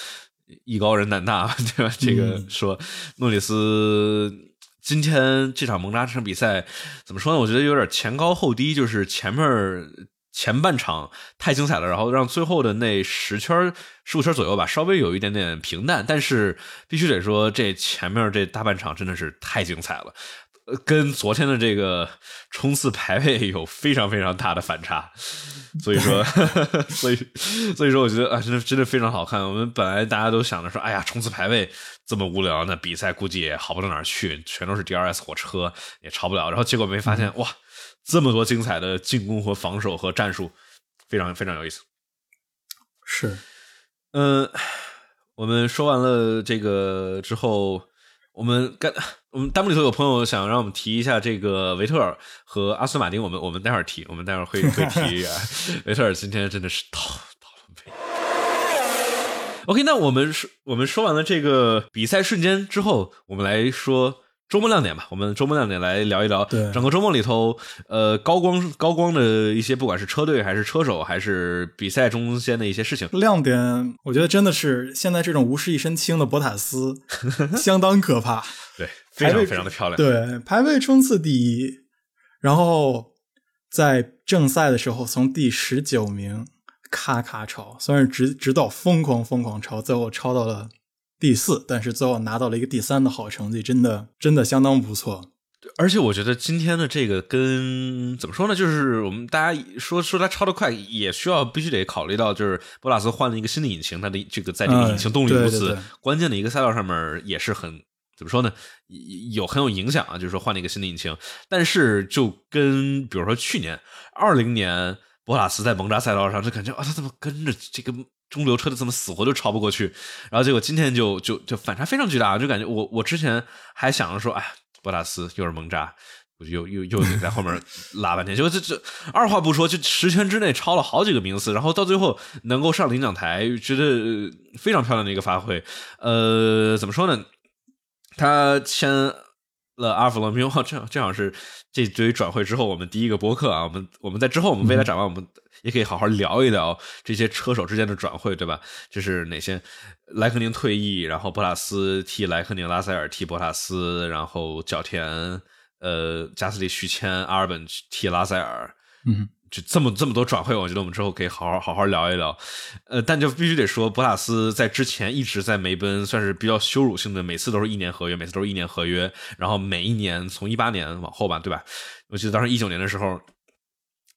艺高人胆大，对吧？这个说诺里斯今天这场蒙扎这场比赛怎么说呢？我觉得有点前高后低，就是前面前半场太精彩了，然后让最后的那十圈十五圈左右吧，稍微有一点点平淡。但是必须得说，这前面这大半场真的是太精彩了。呃跟昨天的这个冲刺排位有非常非常大的反差，所以说，所以所以说，我觉得啊，真的真的非常好看。我们本来大家都想着说，哎呀，冲刺排位这么无聊，那比赛估计也好不到哪儿去，全都是 DRS 火车，也超不了。然后结果没发现，哇，这么多精彩的进攻和防守和战术，非常非常有意思。是，嗯，我们说完了这个之后，我们干，我们弹幕里头有朋友想让我们提一下这个维特尔和阿斯顿马丁，我们我们待会儿提，我们待会儿会会提一下。维特尔今天真的是倒倒了霉。OK，那我们说我们说完了这个比赛瞬间之后，我们来说。周末亮点吧，我们周末亮点来聊一聊。对，整个周末里头，呃，高光高光的一些，不管是车队还是车手，还是比赛中间的一些事情。亮点，我觉得真的是现在这种无事一身轻的博塔斯，相当可怕。对，非常非常的漂亮。对，排位冲刺第一，然后在正赛的时候从第十九名咔咔超，虽然直直到疯狂疯狂超，最后超到了。第四，但是最后拿到了一个第三的好成绩，真的真的相当不错。而且我觉得今天的这个跟怎么说呢，就是我们大家说说他超得快，也需要必须得考虑到，就是博拉斯换了一个新的引擎，他的这个在这个引擎动力如此关键的一个赛道上面也是很怎么说呢，有很有影响啊。就是说换了一个新的引擎，但是就跟比如说去年二零年博拉斯在蒙扎赛道上，就感觉啊，他怎么跟着这个。中流车的怎么死活都超不过去，然后结果今天就就就反差非常巨大，就感觉我我之前还想着说，哎，博塔斯又是蒙扎，又又又得在后面拉半天，结果这这二话不说就十圈之内超了好几个名次，然后到最后能够上领奖台，觉得非常漂亮的一个发挥。呃，怎么说呢？他签了阿尔法罗密欧，正正好是这堆转会之后我们第一个播客啊，我们我们在之后我们未来展望我们。也可以好好聊一聊这些车手之间的转会，对吧？就是哪些莱克宁退役，然后博塔斯替莱克宁，拉塞尔替博塔斯，然后角田呃加斯利续签阿尔本替拉塞尔，嗯，就这么这么多转会，我觉得我们之后可以好好好好聊一聊。呃，但就必须得说，博塔斯在之前一直在梅奔算是比较羞辱性的，每次都是一年合约，每次都是一年合约，然后每一年从一八年往后吧，对吧？我记得当时一九年的时候。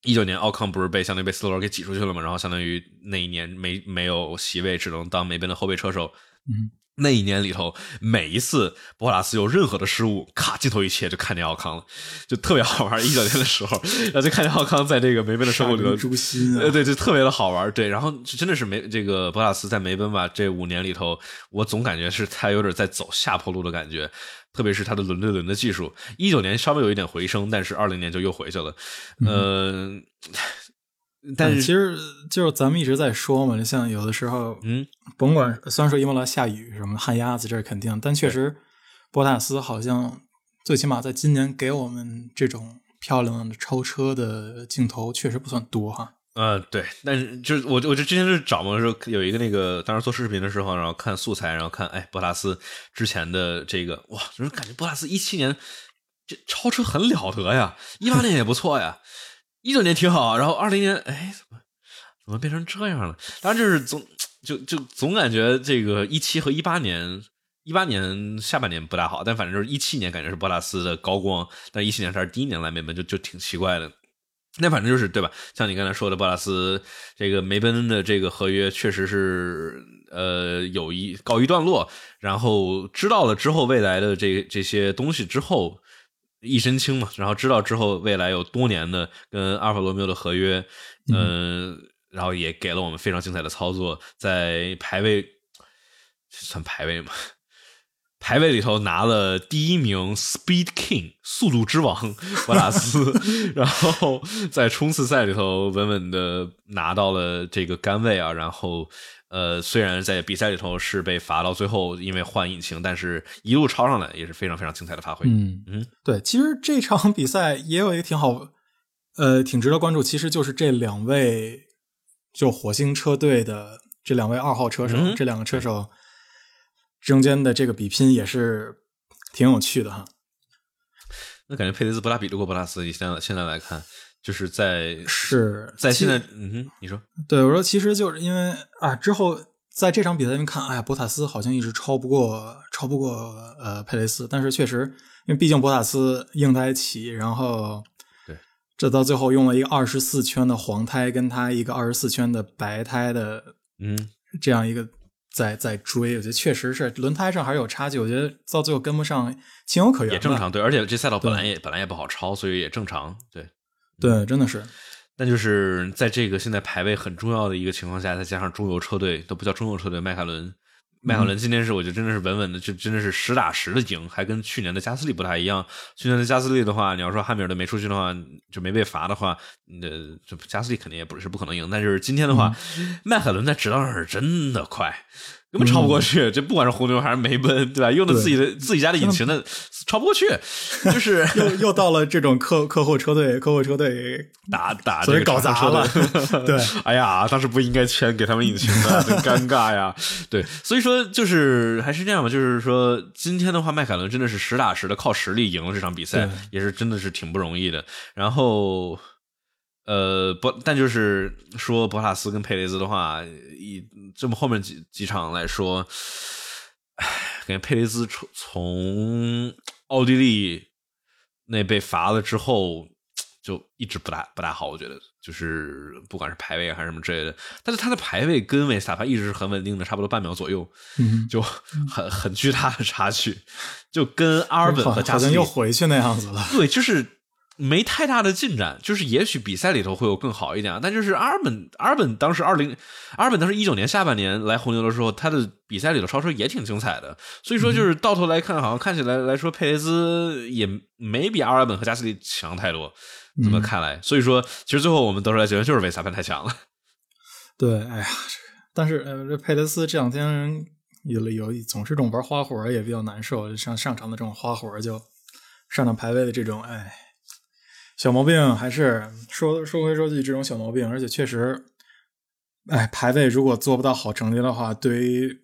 一九年奥康不是被相当于被斯托罗给挤出去了嘛？然后相当于那一年没没有席位，只能当梅奔的后备车手。嗯，那一年里头，每一次博拉斯有任何的失误，咔镜头一切就看见奥康了，就特别好玩。一九年的时候，然后就看见奥康在这个梅奔的生活里头，呃，对，就特别的好玩。对，然后真的是梅这个博拉斯在梅奔吧，这五年里头，我总感觉是他有点在走下坡路的感觉。特别是他的轮对轮的技术，一九年稍微有一点回升，但是二零年就又回去了。嗯，但是其实就是咱们一直在说嘛，就像有的时候，嗯，甭管虽然说伊莫拉下雨什么旱鸭子，这是肯定，但确实博塔斯好像最起码在今年给我们这种漂亮的超车的镜头确实不算多哈。呃，对，但是就是我，我就之前是找嘛，说有一个那个，当时做视频的时候，然后看素材，然后看，哎，博塔斯之前的这个，哇，就是感觉博塔斯一七年这超车很了得呀，一八年也不错呀，一九年挺好，然后二零年，哎，怎么怎么变成这样了？当然就是总就就总感觉这个一七和一八年，一八年下半年不大好，但反正就是一七年感觉是博塔斯的高光，但一七年他是第一年来梅奔，就就挺奇怪的。那反正就是对吧？像你刚才说的，博拉斯这个梅奔的这个合约确实是呃有一告一段落，然后知道了之后未来的这这些东西之后一身轻嘛，然后知道之后未来有多年的跟阿尔法罗密欧的合约，嗯，然后也给了我们非常精彩的操作，在排位算排位嘛。排位里头拿了第一名，Speed King 速度之王 博拉斯，然后在冲刺赛里头稳稳的拿到了这个杆位啊，然后呃，虽然在比赛里头是被罚到最后，因为换引擎，但是一路超上来也是非常非常精彩的发挥。嗯嗯，对，其实这场比赛也有一个挺好，呃，挺值得关注，其实就是这两位就火星车队的这两位二号车手，这两个车手。中间的这个比拼也是挺有趣的哈。那感觉佩雷斯不大比得过博拉斯。现在现在来看，就是在是在现在，嗯哼，你说，对我说，其实就是因为啊，之后在这场比赛里面看，哎呀，博塔斯好像一直超不过超不过呃佩雷斯，但是确实，因因为毕竟博塔斯硬胎起，然后对，这到最后用了一个二十四圈的黄胎，跟他一个二十四圈的白胎的，嗯，这样一个在在追，我觉得确实是轮胎上还是有差距，我觉得到最后跟不上，情有可原，也正常。对，而且这赛道本来也本来也不好超，所以也正常。对，对，真的是。但就是在这个现在排位很重要的一个情况下，再加上中游车队都不叫中游车队，迈凯伦，迈凯伦今天是我觉得真的是稳稳的，就真的是实打实的赢，还跟去年的加斯利不太一样。去年的加斯利的话，你要说汉密尔顿没出去的话，就没被罚的话，那，这加斯利肯定也不是不可能赢。但就是今天的话，迈凯伦在直道上是真的快。根本超不过去，这不管是红牛还是梅奔，对吧？用的自己的自己家的引擎的，超不过去，就是又又到了这种客客户车队，客户车队打打，所以搞砸了。对，哎呀，当时不应该签给他们引擎的，真尴尬呀。对，所以说就是还是这样吧，就是说今天的话，迈凯伦真的是实打实的靠实力赢了这场比赛，也是真的是挺不容易的。然后。呃，不，但就是说博塔斯跟佩雷兹的话，以这么后面几几场来说，唉，感觉佩雷兹从从奥地利那被罚了之后，就一直不大不大好。我觉得就是不管是排位还是什么之类的，但是他的排位跟维斯塔潘一直是很稳定的，差不多半秒左右，就很很巨大的差距，就跟阿尔本和加斯利又回去那样子了。对，就是。没太大的进展，就是也许比赛里头会有更好一点，但就是阿尔本，阿尔本当时二零，阿尔本当时一九年下半年来红牛的时候，他的比赛里头超车也挺精彩的，所以说就是到头来看，好像看起来来说，佩雷兹也没比阿尔本和加斯利强太多，这么看来，所以说其实最后我们得出来结论就是维萨潘太强了。对，哎呀，但是呃，这佩雷斯这两天有了有总是这种玩花活也比较难受，上上场的这种花活就上场排位的这种，哎。小毛病还是说说回说去这种小毛病，而且确实，哎，排位如果做不到好成绩的话，对于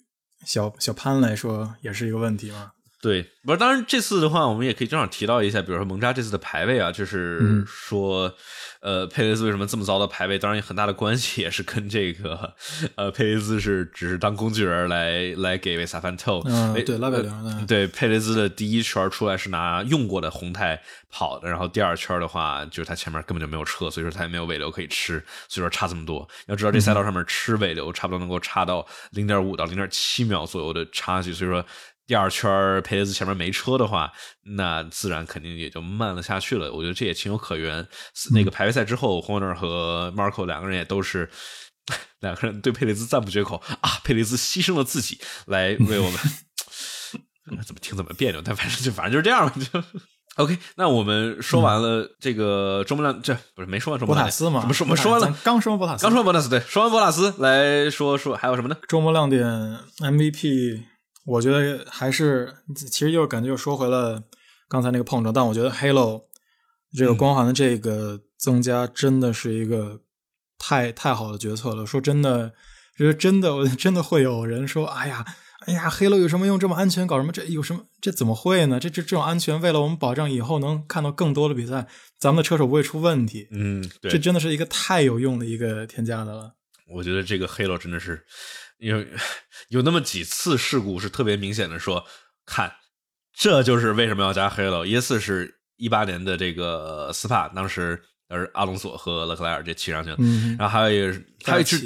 小小潘来说也是一个问题嘛。对，不是，当然这次的话，我们也可以正好提到一下，比如说蒙扎这次的排位啊，就是说。呃，佩雷兹为什么这么糟的排位？当然有很大的关系，也是跟这个呃，佩雷兹是只是当工具人来来给维萨潘透。嗯，对，拉贝的。对，佩雷兹的第一圈出来是拿用过的红胎跑的，然后第二圈的话，就是他前面根本就没有车，所以说他也没有尾流可以吃，所以说差这么多。要知道这赛道上面吃尾流，差不多能够差到零点五到零点七秒左右的差距，所以说。第二圈佩雷兹前面没车的话，那自然肯定也就慢了下去了。我觉得这也情有可原。那个排位赛之后，霍纳和 Marco 两个人也都是 两个人对佩雷兹赞不绝口啊！佩雷兹牺牲了自己来为我们，怎么听怎么别扭，但反正就反正就是这样吧。就 OK，那我们说完了这个周末亮，这不是没说完周末亮点吗？怎么说？我们说完了，刚说完博塔斯，刚说完博塔斯，对，说完博塔斯来说说还有什么呢？周末亮点 MVP。我觉得还是，其实又感觉又说回了刚才那个碰撞，但我觉得 Halo 这个光环的这个增加真的是一个太太好的决策了。说真的，觉得真的，真的会有人说：“哎呀，哎呀，Halo 有什么用？这么安全，搞什么？这有什么？这怎么会呢？这这这种安全，为了我们保障以后能看到更多的比赛，咱们的车手不会出问题。”嗯，这真的是一个太有用的一个添加的了。我觉得这个 Halo 真的是。有 有那么几次事故是特别明显的，说看，这就是为什么要加黑了。一次是一八年的这个斯帕，当时而阿隆索和勒克莱尔这骑上去了，然后还有一个还有一次，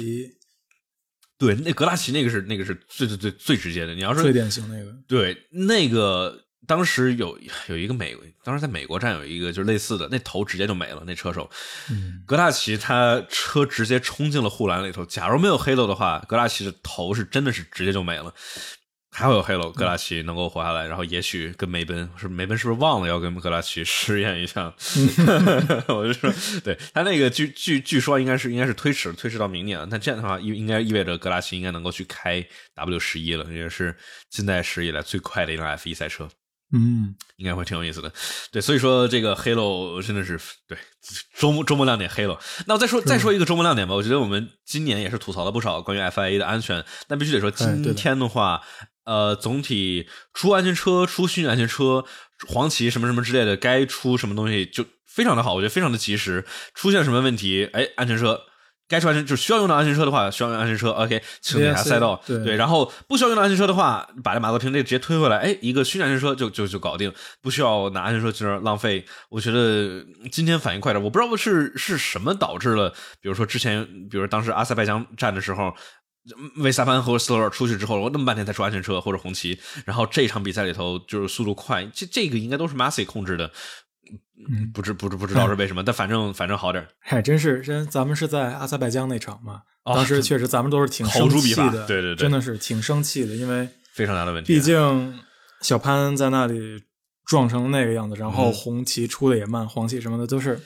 对，那格拉奇那个是那个是最最最最直接的。你要说最典型那个，对那个。当时有有一个美，当时在美国站有一个就是类似的，那头直接就没了。那车手，格拉奇他车直接冲进了护栏里头。假如没有黑楼的话，格拉奇的头是真的是直接就没了。还好有黑楼，格拉奇能够活下来，然后也许跟梅奔是梅奔是不是忘了要跟格拉奇试验一下？我就说，对他那个据据据说应该是应该是推迟推迟到明年。了。那这样的话，应应该意味着格拉奇应该能够去开 W 十一了，也是近代史以来最快的一辆 F 一赛车。嗯，应该会挺有意思的，对，所以说这个 Halo 真的是对周末周末亮点 Halo。那我再说再说一个周末亮点吧，我觉得我们今年也是吐槽了不少关于 FIA 的安全，但必须得说今天的话，呃，总体出安全车、出虚拟安全车、黄旗什么什么之类的，该出什么东西就非常的好，我觉得非常的及时。出现什么问题，哎，安全车该出安全就是需要用到安全车的话，需要用安全车，OK，请检查赛道，对然后不需要用到安全车的话，把这马克瓶这直接推回来，哎，一个虚拟安全车就就就搞定，不需要拿安全车去那浪费。我觉得今天反应快点，我不知道是是什么导致了，比如说之前，比如当时阿塞拜疆站的时候。维萨潘和斯托尔出去之后，我那么半天才出安全车或者红旗，然后这场比赛里头就是速度快，这这个应该都是 Massey 控制的，嗯不知不知不知道是为什么，但反正反正好点儿。嗨真是，真咱们是在阿塞拜疆那场嘛，哦当时确实咱们都是挺口生气的，对对对真的是挺生气的，因为非常大的问题啊。毕竟小潘在那里撞成那个样子，然后嗯红旗出的也慢，黄旗什么的都是。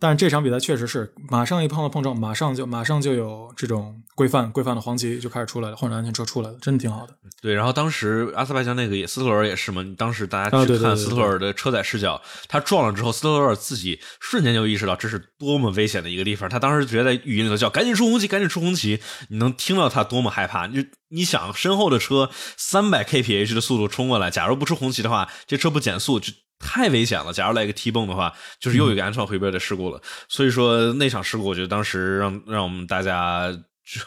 但是这场比赛确实是马上一碰到碰撞，马上就马上就有这种规范规范的黄旗就开始出来了，换成安全车出来了，真的挺好的。对，然后当时阿塞拜疆那个也斯特罗尔也是嘛，当时大家啊去看斯特尔的车载视角，他撞了之后，斯特罗尔自己瞬间就意识到这是多么危险的一个地方，他当时觉得在语音里头叫赶紧出红旗，赶紧出红旗，你能听到他多么害怕。就你想身后的车三百 kph 的速度冲过来，假如不出红旗的话，这车不减速就。太危险了！假如来一个 T 蹦的话，就是又有一个安全回归的事故了。所以说那场事故，我觉得当时让让我们大家就，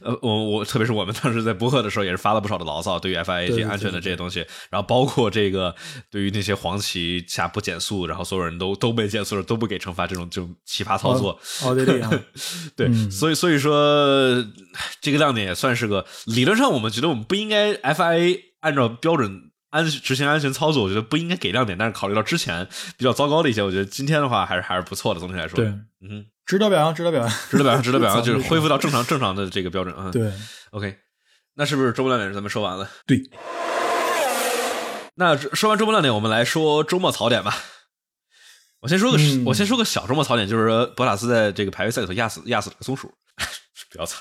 呃，我我特别是我们当时在播客的时候，也是发了不少的牢骚，对于 FIA 这安全的这些东西，然后包括这个对于那些黄旗下不减速，然后所有人都 都被减速了，都不给惩罚这种这种奇葩操作。奥地利啊，对，嗯所以所以说这个亮点也算是个理论上，我们觉得我们不应该 FIA 按照标准。安执行安全操作，我觉得不应该给亮点，但是考虑到之前比较糟糕的一些，我觉得今天的话还是还是不错的。总体来说，对，嗯哼，值得表扬，值得表扬，值得表扬，值得表扬，就就是恢复到正常正常的这个标准啊。对，OK，那是不是周末亮点咱们说完了？对，那说完周末亮点，我们来说周末槽点吧。我先说个，嗯我先说个小周末槽点，就是说博塔斯在这个排位赛里头压死压死了个松鼠，比较惨。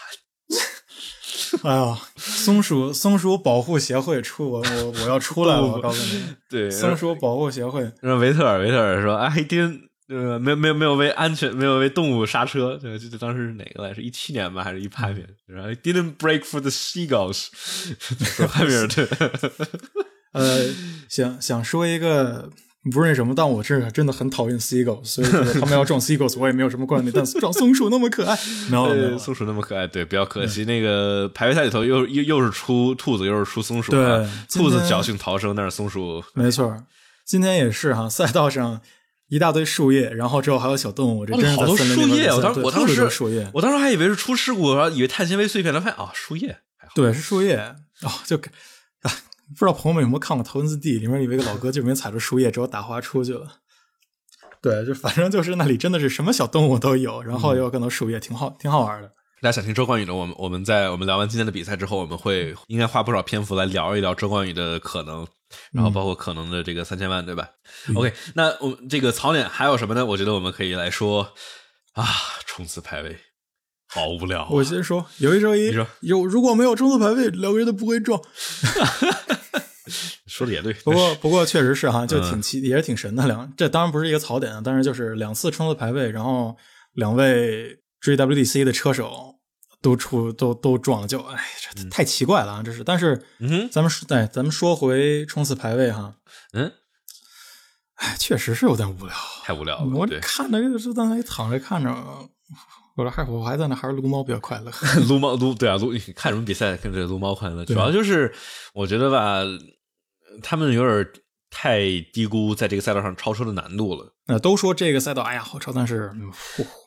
哎呀，松鼠松鼠保护协会出我我我要出来了，我告诉你，对，松鼠保护协会，让维特尔维特尔说啊，一丁呃没有没有没有为安全没有为动物刹车，这这当时是哪个来？着一七年吧，还是一八年？然后 didn't brake for the seagulls，说汉密尔顿。呃，想想说一个不是那什么，但我是真的很讨厌 seagull，所以说他们要撞 seagulls 我也没有什么观点，但是撞松鼠那么可爱，没 有没有。呃，，松鼠那么可爱，对，比较可惜。那个排位赛里头又又又是出兔子，又是出松鼠啊，对兔子侥幸逃生，但是松鼠没错，今天也是哈，赛道上一大堆树叶，然后之后还有小动物，这真是好多树叶，我当我当时树叶，我当时还以为是出事故，然后以为碳纤维碎片来，发现啊，树叶还好。对，是树叶。哦，就啊，不知道朋友们有没有看过《头文字 D》，里面有一个老哥就没踩着树叶，之后打滑出去了。对，就反正就是那里真的是什么小动物都有，然后也有更多树叶，挺好，挺好玩的。大家想听周冠宇的，我们我们在我们聊完今天的比赛之后，我们会应该花不少篇幅来聊一聊周冠宇的可能，然后包括可能的这个三千万，对吧、o k 那我们这个槽点还有什么呢？我觉得我们可以来说啊，冲刺排位好无聊啊、我先说，有一说一有如果没有冲刺排位，两个人都不会撞。说的也对，不过 不过确实是哈，就嗯挺奇，也是挺神的两。这当然不是一个槽点啊，但是就是两次冲刺排位，然后两位 GWDC 的车手都出都都撞了，就哎，这太奇怪了啊！这是，但是嗯，咱们说，对，咱们说回冲刺排位哈，嗯，哎，确实是有点无聊。太无聊了，我对，看着就在那里躺着看着，我说还我还在那还是撸猫比较快乐。撸猫撸对啊撸看什么比赛跟这撸猫快乐，主要就是我觉得吧，他们有点太低估在这个赛道上超车的难度了。那都说这个赛道，哎呀好超，但是嗯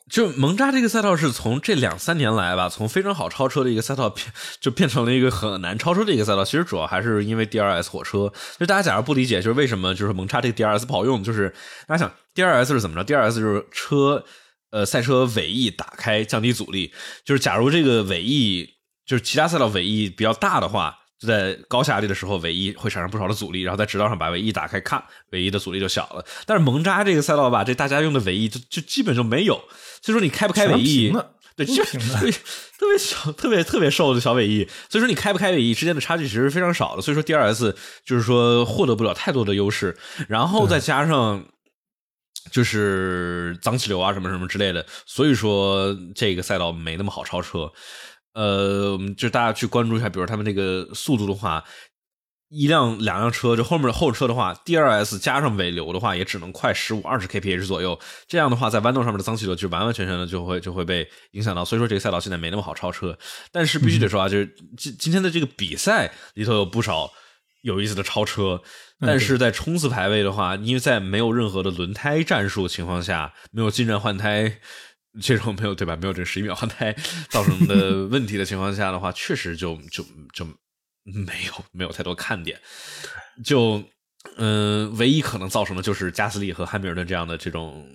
就蒙扎这个赛道是从这两三年来吧，从非常好超车的一个赛道变，就变成了一个很难超车的一个赛道。其实主要还是因为 DRS 火车。就大家假如不理解，就是为什么就是蒙扎这个 DRS 不好用，就是大家想 DRS 是怎么着？DRS 就是车呃赛车尾翼打开降低阻力，就是假如这个尾翼就是其他赛道尾翼比较大的话。就在高下压力的时候，尾翼会产生不少的阻力，然后在直道上把尾翼打开，咔，尾翼的阻力就小了。但是蒙扎这个赛道吧，这大家用的尾翼就就基本就没有，所以说你开不开尾翼对，都基本平的对特别小、特别特别瘦的小尾翼，所以说你开不开尾翼之间的差距其实是非常少的。所以说 DRS 就是说获得不了太多的优势，然后再加上就是脏气流啊什么什么之类的，所以说这个赛道没那么好超车。呃，就大家去关注一下，比如他们这个速度的话，一辆两辆车，就后面的后车的话，DRS 加上尾流的话，也只能快十五二十 kph 左右。这样的话，在弯道上面的脏气流就完完全全的就会就会被影响到。所以说这个赛道现在没那么好超车。但是必须得说啊，就是今今天的这个比赛里头有不少有意思的超车。但是在冲刺排位的话，因为在没有任何的轮胎战术情况下，没有进站换胎这种没有对吧？没有这十一秒换胎造成的问题的情况下的话，确实就就就。没有，没有太多看点，就嗯，唯一可能造成的就是加斯利和汉密尔顿这样的这种。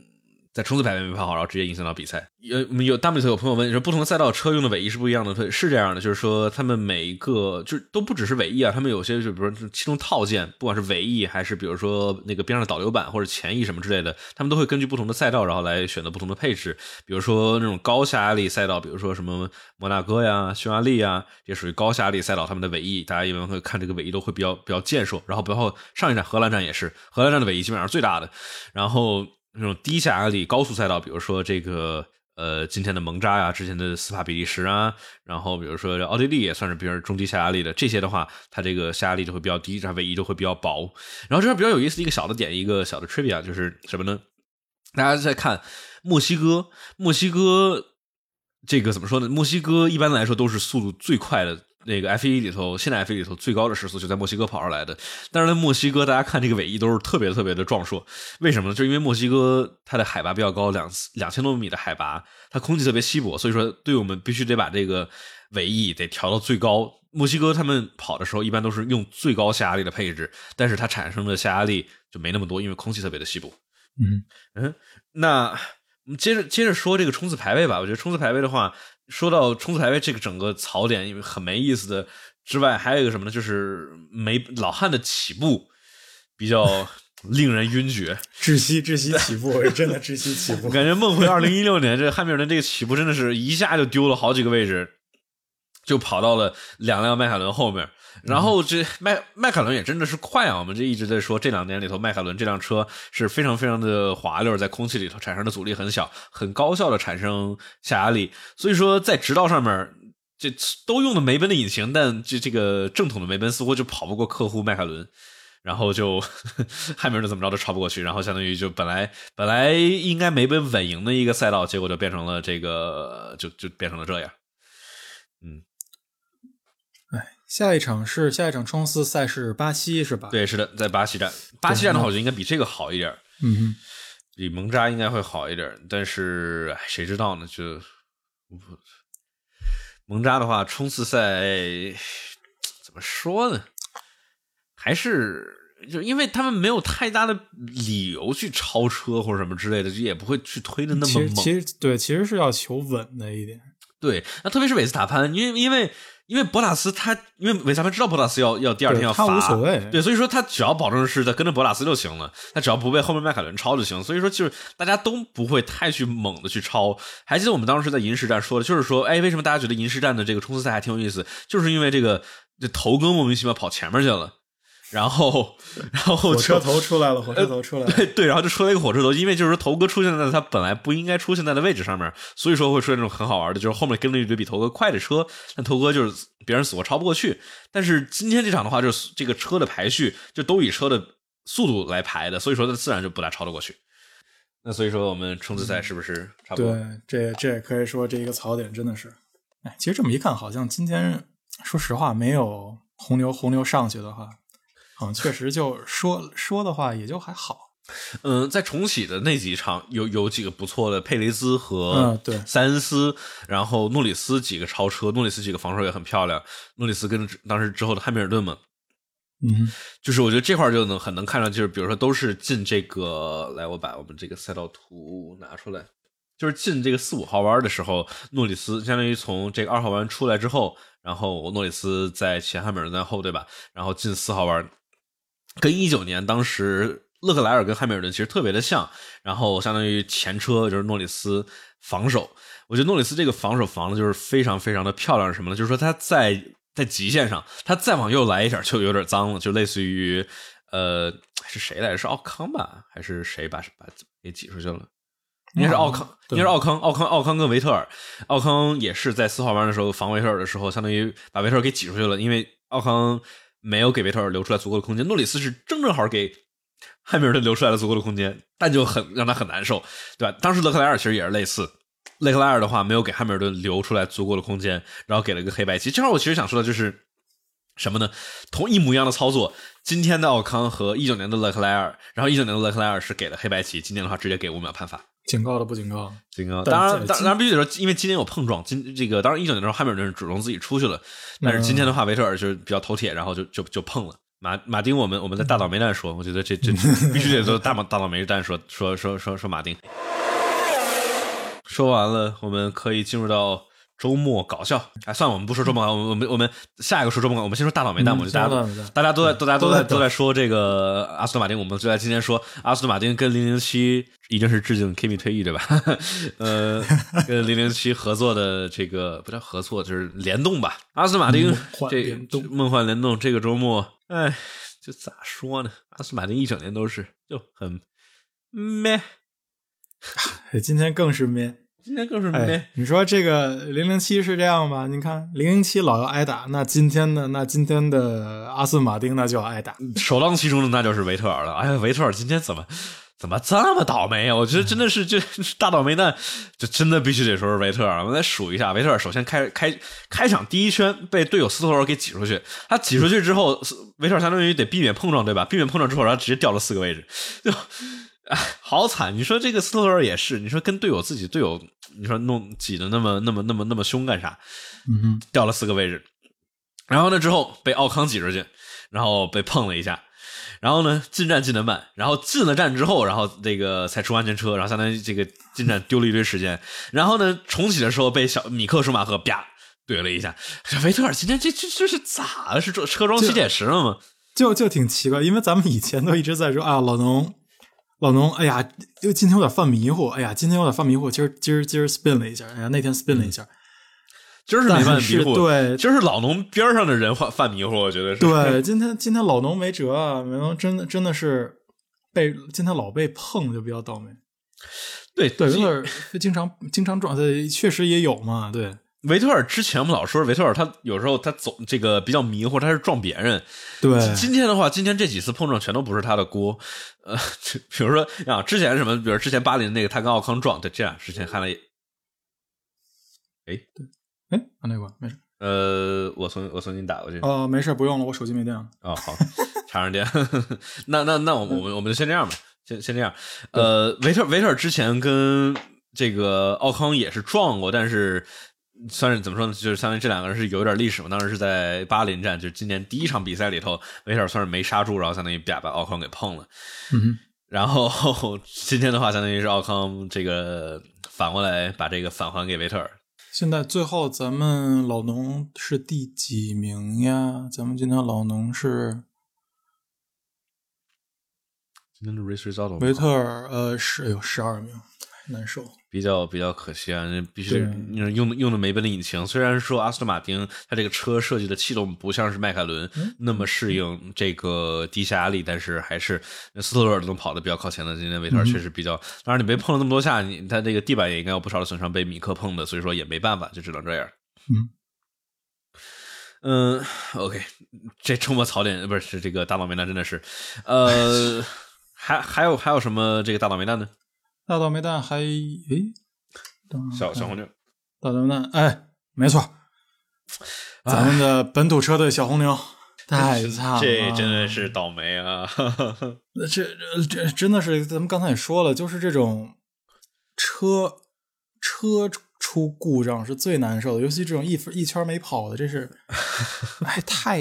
在冲刺排位没跑好，然后直接影响到比赛。有有大米头有朋友问说，不同的赛道车用的尾翼是不一样的，是这样的，就是说他们每一个就都不只是尾翼啊，他们有些就比如说其中套件，不管是尾翼还是比如说那个边上的导流板或者前翼什么之类的，他们都会根据不同的赛道，然后来选择不同的配置。比如说那种高下压力赛道，比如说什么摩纳哥呀、匈牙利呀，也属于高下压力赛道，他们的尾翼大家一般会看这个尾翼都会比较比较健硕。然后包括上一站荷兰站也是，荷兰站的尾翼基本上是最大的。然后。那种低下压力高速赛道，比如说这个呃今天的蒙扎呀，之前的斯帕比利时啊，然后比如说奥地利也算是比较中低下压力的，这些的话，它这个下压力就会比较低，它尾翼就会比较薄。然后这边比较有意思一个小的点，一个小的 trivia 就是什么呢？大家在看墨西哥，墨西哥这个怎么说呢？墨西哥一般来说都是速度最快的。那个 F 一里头，现在 F 一里头最高的时速就在墨西哥跑出来的。但是在墨西哥，大家看这个尾翼都是特别特别的壮硕。为什么呢？就因为墨西哥它的海拔比较高，两两千多米的海拔，它空气特别稀薄，所以说对我们必须得把这个尾翼得调到最高。墨西哥他们跑的时候一般都是用最高下压力的配置，但是它产生的下压力就没那么多，因为空气特别的稀薄。嗯嗯，那我们接着接着说这个冲刺排位吧。我觉得冲刺排位的话。说到冲刺排位这个整个槽点，因为很没意思的之外，还有一个什么呢？就是没老汉的起步比较 令人晕厥，窒息窒息起步，真的窒息起步。感觉梦回二零一六年，这汉密尔顿这个起步真的是一下就丢了好几个位置，就跑到了两辆迈凯伦后面。然后这迈迈凯伦也真的是快啊！我们这一直在说，这两年里头迈凯伦这辆车是非常非常的滑溜，在空气里头产生的阻力很小，很高效的产生下压力。所以说在直道上面，这都用的梅奔的引擎，但这这个正统的梅奔似乎就跑不过客户迈凯伦，然后就 汉密尔怎么着都超不过去，然后相当于就本来本来应该梅奔稳赢的一个赛道，结果就变成了这个就就变成了这样，嗯。下一场是下一场冲刺赛是巴西是吧？对，是的，在巴西站。巴西站的话，我觉得应该比这个好一点。嗯，比蒙扎应该会好一点，但是谁知道呢？就蒙扎的话，冲刺赛怎么说呢？还是就因为他们没有太大的理由去超车或者什么之类的，就也不会去推的那么猛。其实对，其实是要求稳的一点。对，那特别是韦斯塔潘，因为因为。因为博塔斯他，因为维斯塔潘知道博塔斯要要第二天要罚，他无所谓。对，所以说他只要保证是在跟着博塔斯就行了，他只要不被后面迈凯伦超就行。所以说就是大家都不会太去猛的去超。还记得我们当时在银石站说的，就是说，哎，为什么大家觉得银石站的这个冲刺赛还挺有意思？就是因为这个这头哥莫名其妙跑前面去了。然后，然后火车头出来了，火车头出来了，对对，然后就出来一个火车头，因为就是说头哥出现在他本来不应该出现在的位置上面，所以说会出现这种很好玩的，就是后面跟了一堆比头哥快的车，但头哥就是别人死活超不过去。但是今天这场的话，就是这个车的排序就都以车的速度来排的，所以说他自然就不大超得过去。那所以说我们冲刺赛是不是差不多？对，这这也可以说这一个槽点真的是，哎，其实这么一看，好像今天说实话没有红牛红牛上去的话。嗯，确实，就说说的话也就还好。嗯，在重启的那几场有有几个不错的，佩雷兹和嗯对塞恩斯，然后诺里斯几个超车，诺里斯几个防守也很漂亮。诺里斯跟当时之后的汉密尔顿嘛，嗯，就是我觉得这块就能很能看到，就是比如说都是进这个，来我把我们这个赛道图拿出来，就是进这个四五号弯的时候，诺里斯相当于从这个二号弯出来之后，然后诺里斯在前，汉密尔顿在后，对吧？然后进四号弯。跟一九年当时勒克莱尔跟汉密尔顿其实特别的像，然后相当于前车就是诺里斯防守，我觉得诺里斯这个防守防的就是非常非常的漂亮，什么呢？就是说他在在极限上，他再往右来一点就有点脏了，就类似于呃是谁来着？是奥康吧？还是谁把把给挤出去了？应该是奥康，应该是奥康，奥康，奥康跟维特尔，奥康也是在四号弯的时候防维特尔的时候，相当于把维特尔给挤出去了，因为奥康。没有给维特尔留出来足够的空间，诺里斯是正正好给汉密尔顿留出来了足够的空间，但就很让他很难受，对吧？当时勒克莱尔其实也是类似，勒克莱尔的话没有给汉密尔顿留出来足够的空间，然后给了一个黑白棋。这块我其实想说的就是什么呢？同一模一样的操作，今天的奥康和一九年的勒克莱尔，然后一九年的勒克莱尔是给了黑白棋，今天的话直接给五秒判罚。警告了不警告？警告。当然，当当然必须得说，因为今天有碰撞，今这个当然一九年的时候汉密尔顿是主动自己出去了，但是今天的话维特尔就是比较头铁，然后就就就碰了。马马丁，我们我们在大倒霉蛋说，我觉得这这 必须得做大大倒霉蛋说说说说说马丁。说完了，我们可以进入到周末搞笑。哎，算了，我们不说周末我们我们我们下一个说周末，我们先说大倒霉蛋。嗯我觉得大家先说大家都在大家都在都在说这个阿斯顿马丁，我们就在今天说阿斯顿马丁跟零零七已经是致敬 Kimi 退役，对吧？呃，跟零零七合作的这个不叫合作，就是联动吧。阿斯顿马丁这梦幻联动这个周末，哎，就咋说呢？阿斯顿马丁一整年都是就很咩，哎今天更是咩？今天更是没。哎，你说这个零零七是这样吧？你看零零七老要挨打，那今天呢？那今天的阿斯顿马丁那就要挨打。首当其冲的那就是维特尔了。哎呀，维特尔今天怎么怎么这么倒霉啊？我觉得真的是这大倒霉蛋，就真的必须得说是维特尔。我们来数一下，维特尔首先开开开场第一圈被队友斯托尔给挤出去，他挤出去之后，维特尔相当于得避免碰撞，对吧？避免碰撞之后，然后直接掉了四个位置，就。哎，好惨！你说这个斯托尔也是，你说跟队友自己队友，你说弄挤的那么那么那么那么凶干啥？嗯哼，掉了四个位置。然后呢，之后被奥康挤出去，然后被碰了一下，然后呢进站进的慢，然后进了站之后，然后这个才出安全车，然后相当于这个进站丢了一堆时间。然后呢重启的时候被小米克舒马赫啪怼了一下。这维特尔今天这这这是咋了？是车车装起点石了吗？就就挺奇怪，因为咱们以前都一直在说啊，老农，老农，哎呀，就今天有点犯迷糊，哎呀，今天有点犯迷糊，今儿今儿今儿 spin 了一下，哎呀，那天 spin 了一下，今儿是没犯迷糊，对今儿是老农边上的人犯犯迷糊，我觉得是。对，今天今天老农没辙啊，老农真的真的是被今天老被碰，就比较倒霉。对对，有点儿经常经常撞，对，确实也有嘛，对，维特尔之前我们老说维特尔他有时候他总这个比较迷糊，他是撞别人。对，今天的话，今天这几次碰撞全都不是他的锅。呃，比如说啊，之前什么，比如之前巴林那个他跟奥康撞，对，这样之前看了也，哎，哎，啊，那个没事，呃，我重我重新打过去。哦，没事，不用了，我手机没电了。哦，好，插上电。那那那我们我们我们就先这样吧，先先这样。呃，维特维特尔之前跟这个奥康也是撞过，但是算是怎么说呢？就是相当于这两个人是有点历史嘛。当时是在巴林站，就是今年第一场比赛里头，维特尔算是没刹住，然后相当于把把奥康给碰了。嗯哼，然后 今天的话，相当于是奥康这个反过来把这个返还给维特尔。现在最后咱们老农是第几名呀？咱们今天老农是今天的 race result 维特尔，呃，是哎呦十二名，难受。比较比较可惜啊，必须得用的用的梅奔的引擎。虽然说阿斯顿马丁它这个车设计的气动不像是迈凯伦嗯那么适应这个低下压力，但是还是斯特罗尔都能跑的比较靠前的。今天维特尔确实比较，当然你被碰了那么多下，你它这个地板也应该有不少的损伤，被米克碰的，所以说也没办法，就只能这样。嗯嗯，OK，这周末槽点不是是这个大倒霉蛋，真的是，呃，还还有还有什么这个大倒霉蛋呢？大倒霉蛋还诶，等小小红牛，大倒霉蛋，哎，没错，咱们的本土车队小红牛 太惨了，这真的是倒霉啊！这这这真的是，咱们刚才也说了，就是这种车车出故障是最难受的，尤其这种一分一圈没跑的，这是 哎太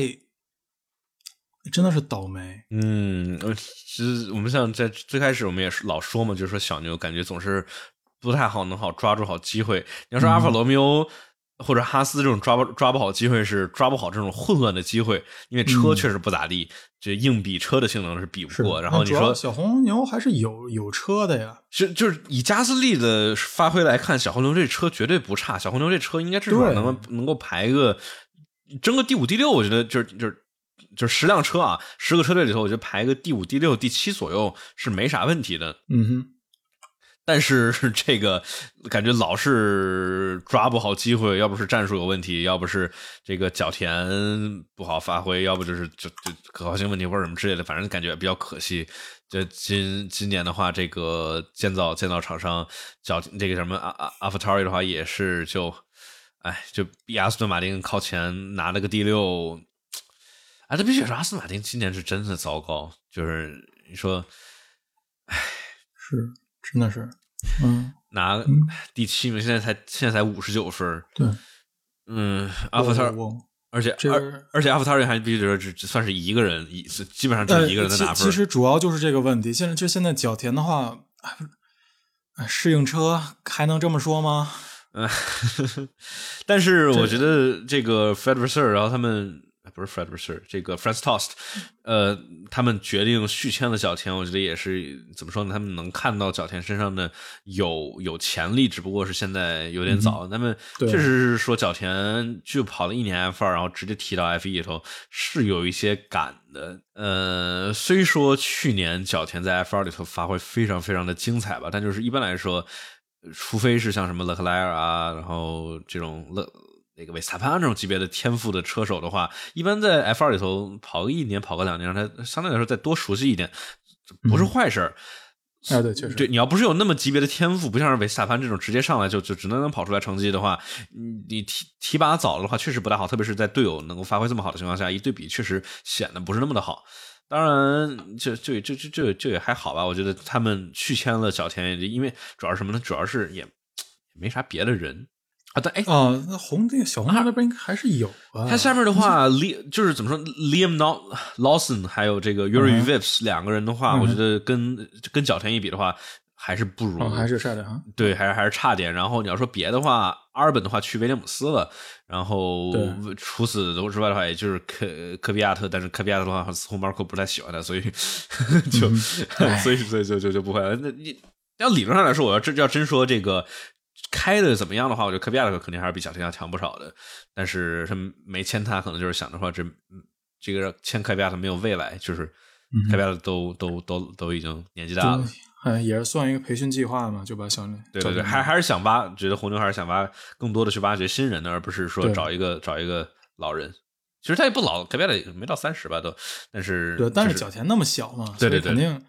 真的是倒霉。嗯，呃其实我们像在最开始我们也是老说嘛，就是说小牛感觉总是不太好能好抓住好机会。你要说阿尔法罗密欧或者哈斯这种抓不抓不好机会，是抓不好这种混乱的机会，因为车确实不咋地，这硬比车的性能是比不过。然后你说小红牛还是有有车的呀，是就是以加斯利的发挥来看，小红牛这车绝对不差。小红牛这车应该至少能能够排个争个第五、第六，我觉得就是就是就是十辆车啊，十个车队里头，我觉得排个第五、第六、第七左右是没啥问题的。嗯哼，但是这个感觉老是抓不好机会，要不是战术有问题，要不是这个角田不好发挥，要不就是就就可靠性问题或者什么之类的，反正感觉比较可惜。就今今年的话，这个建造建造厂商角这个什么阿阿阿夫塔瑞的话，也是就，哎，就比阿斯顿马丁靠前拿了个第六。哎，这必须说阿斯顿马丁今年是真的糟糕，就是你说，哎，是真的是，嗯，拿第七名，现在才现在才五十九分。对，嗯，阿福特。而且，而而且阿福塔瑞还必须说只只算是一个人，一基本上只一个人在拿分。其实主要就是这个问题。现在就现在角田的话，适应车还能这么说吗？嗯，但是我觉得这个 Federer，然后他们。不是 Fred，不是这个 Franz Tost，呃，他们决定续签了角田，我觉得也是怎么说呢？他们能看到角田身上的有有潜力，只不过是现在有点早。他们确实是说角田就跑了一年 F 二，然后直接提到 F 一里头是有一些赶的。呃，虽说去年角田在 F 二里头发挥非常非常的精彩吧，但就是一般来说，除非是像什么勒克莱尔啊，然后这种勒。那个维斯塔潘这种级别的天赋的车手的话，一般在 F 二里头跑个一年、跑个两年，让他相对来说再多熟悉一点，不是坏事儿。啊，对，确实，对，你要不是有那么级别的天赋，不像是维斯塔潘这种直接上来就就只能能跑出来成绩的话，你提提拔早了的话，确实不太好。特别是在队友能够发挥这么好的情况下，一对比确实显得不是那么的好。当然，就就就就就就也还好吧。我觉得他们续签了小田，因为主要是什么呢？主要是也没啥别的人。啊，但，哎，啊，那红那个小红那边应该还是有啊。他下面的话，，Li 就是怎么说，Liam Lawson 还有这个 Yuri Vips 两个人的话，我觉得跟跟角田一比的话，还是不如，还是差点啊。对，还是还是差点。然后你要说别的话，阿尔本的话去威廉姆斯了。然后除此之外的话，也就是科科比亚特，但是科比亚特的话，似乎 Marco 不太喜欢他，所以就 所以所以就就就不会了。那你要理论上来说，我要真要真说这个。开的怎么样的话，我觉得科比亚克肯定还是比小田要强不少的。但是他没签他，可能就是想着说这这个签科比亚克没有未来，就是科比亚克都都都都已经年纪大了，嗯，也是算一个培训计划嘛，就把小对对对，还还是想挖，觉得红牛还是想挖更多的去挖掘新人的，而不是说找一个找一个老人。其实他也不老，科比亚特没到三十吧都，但是对，但是角田那么小嘛，对对对，肯定。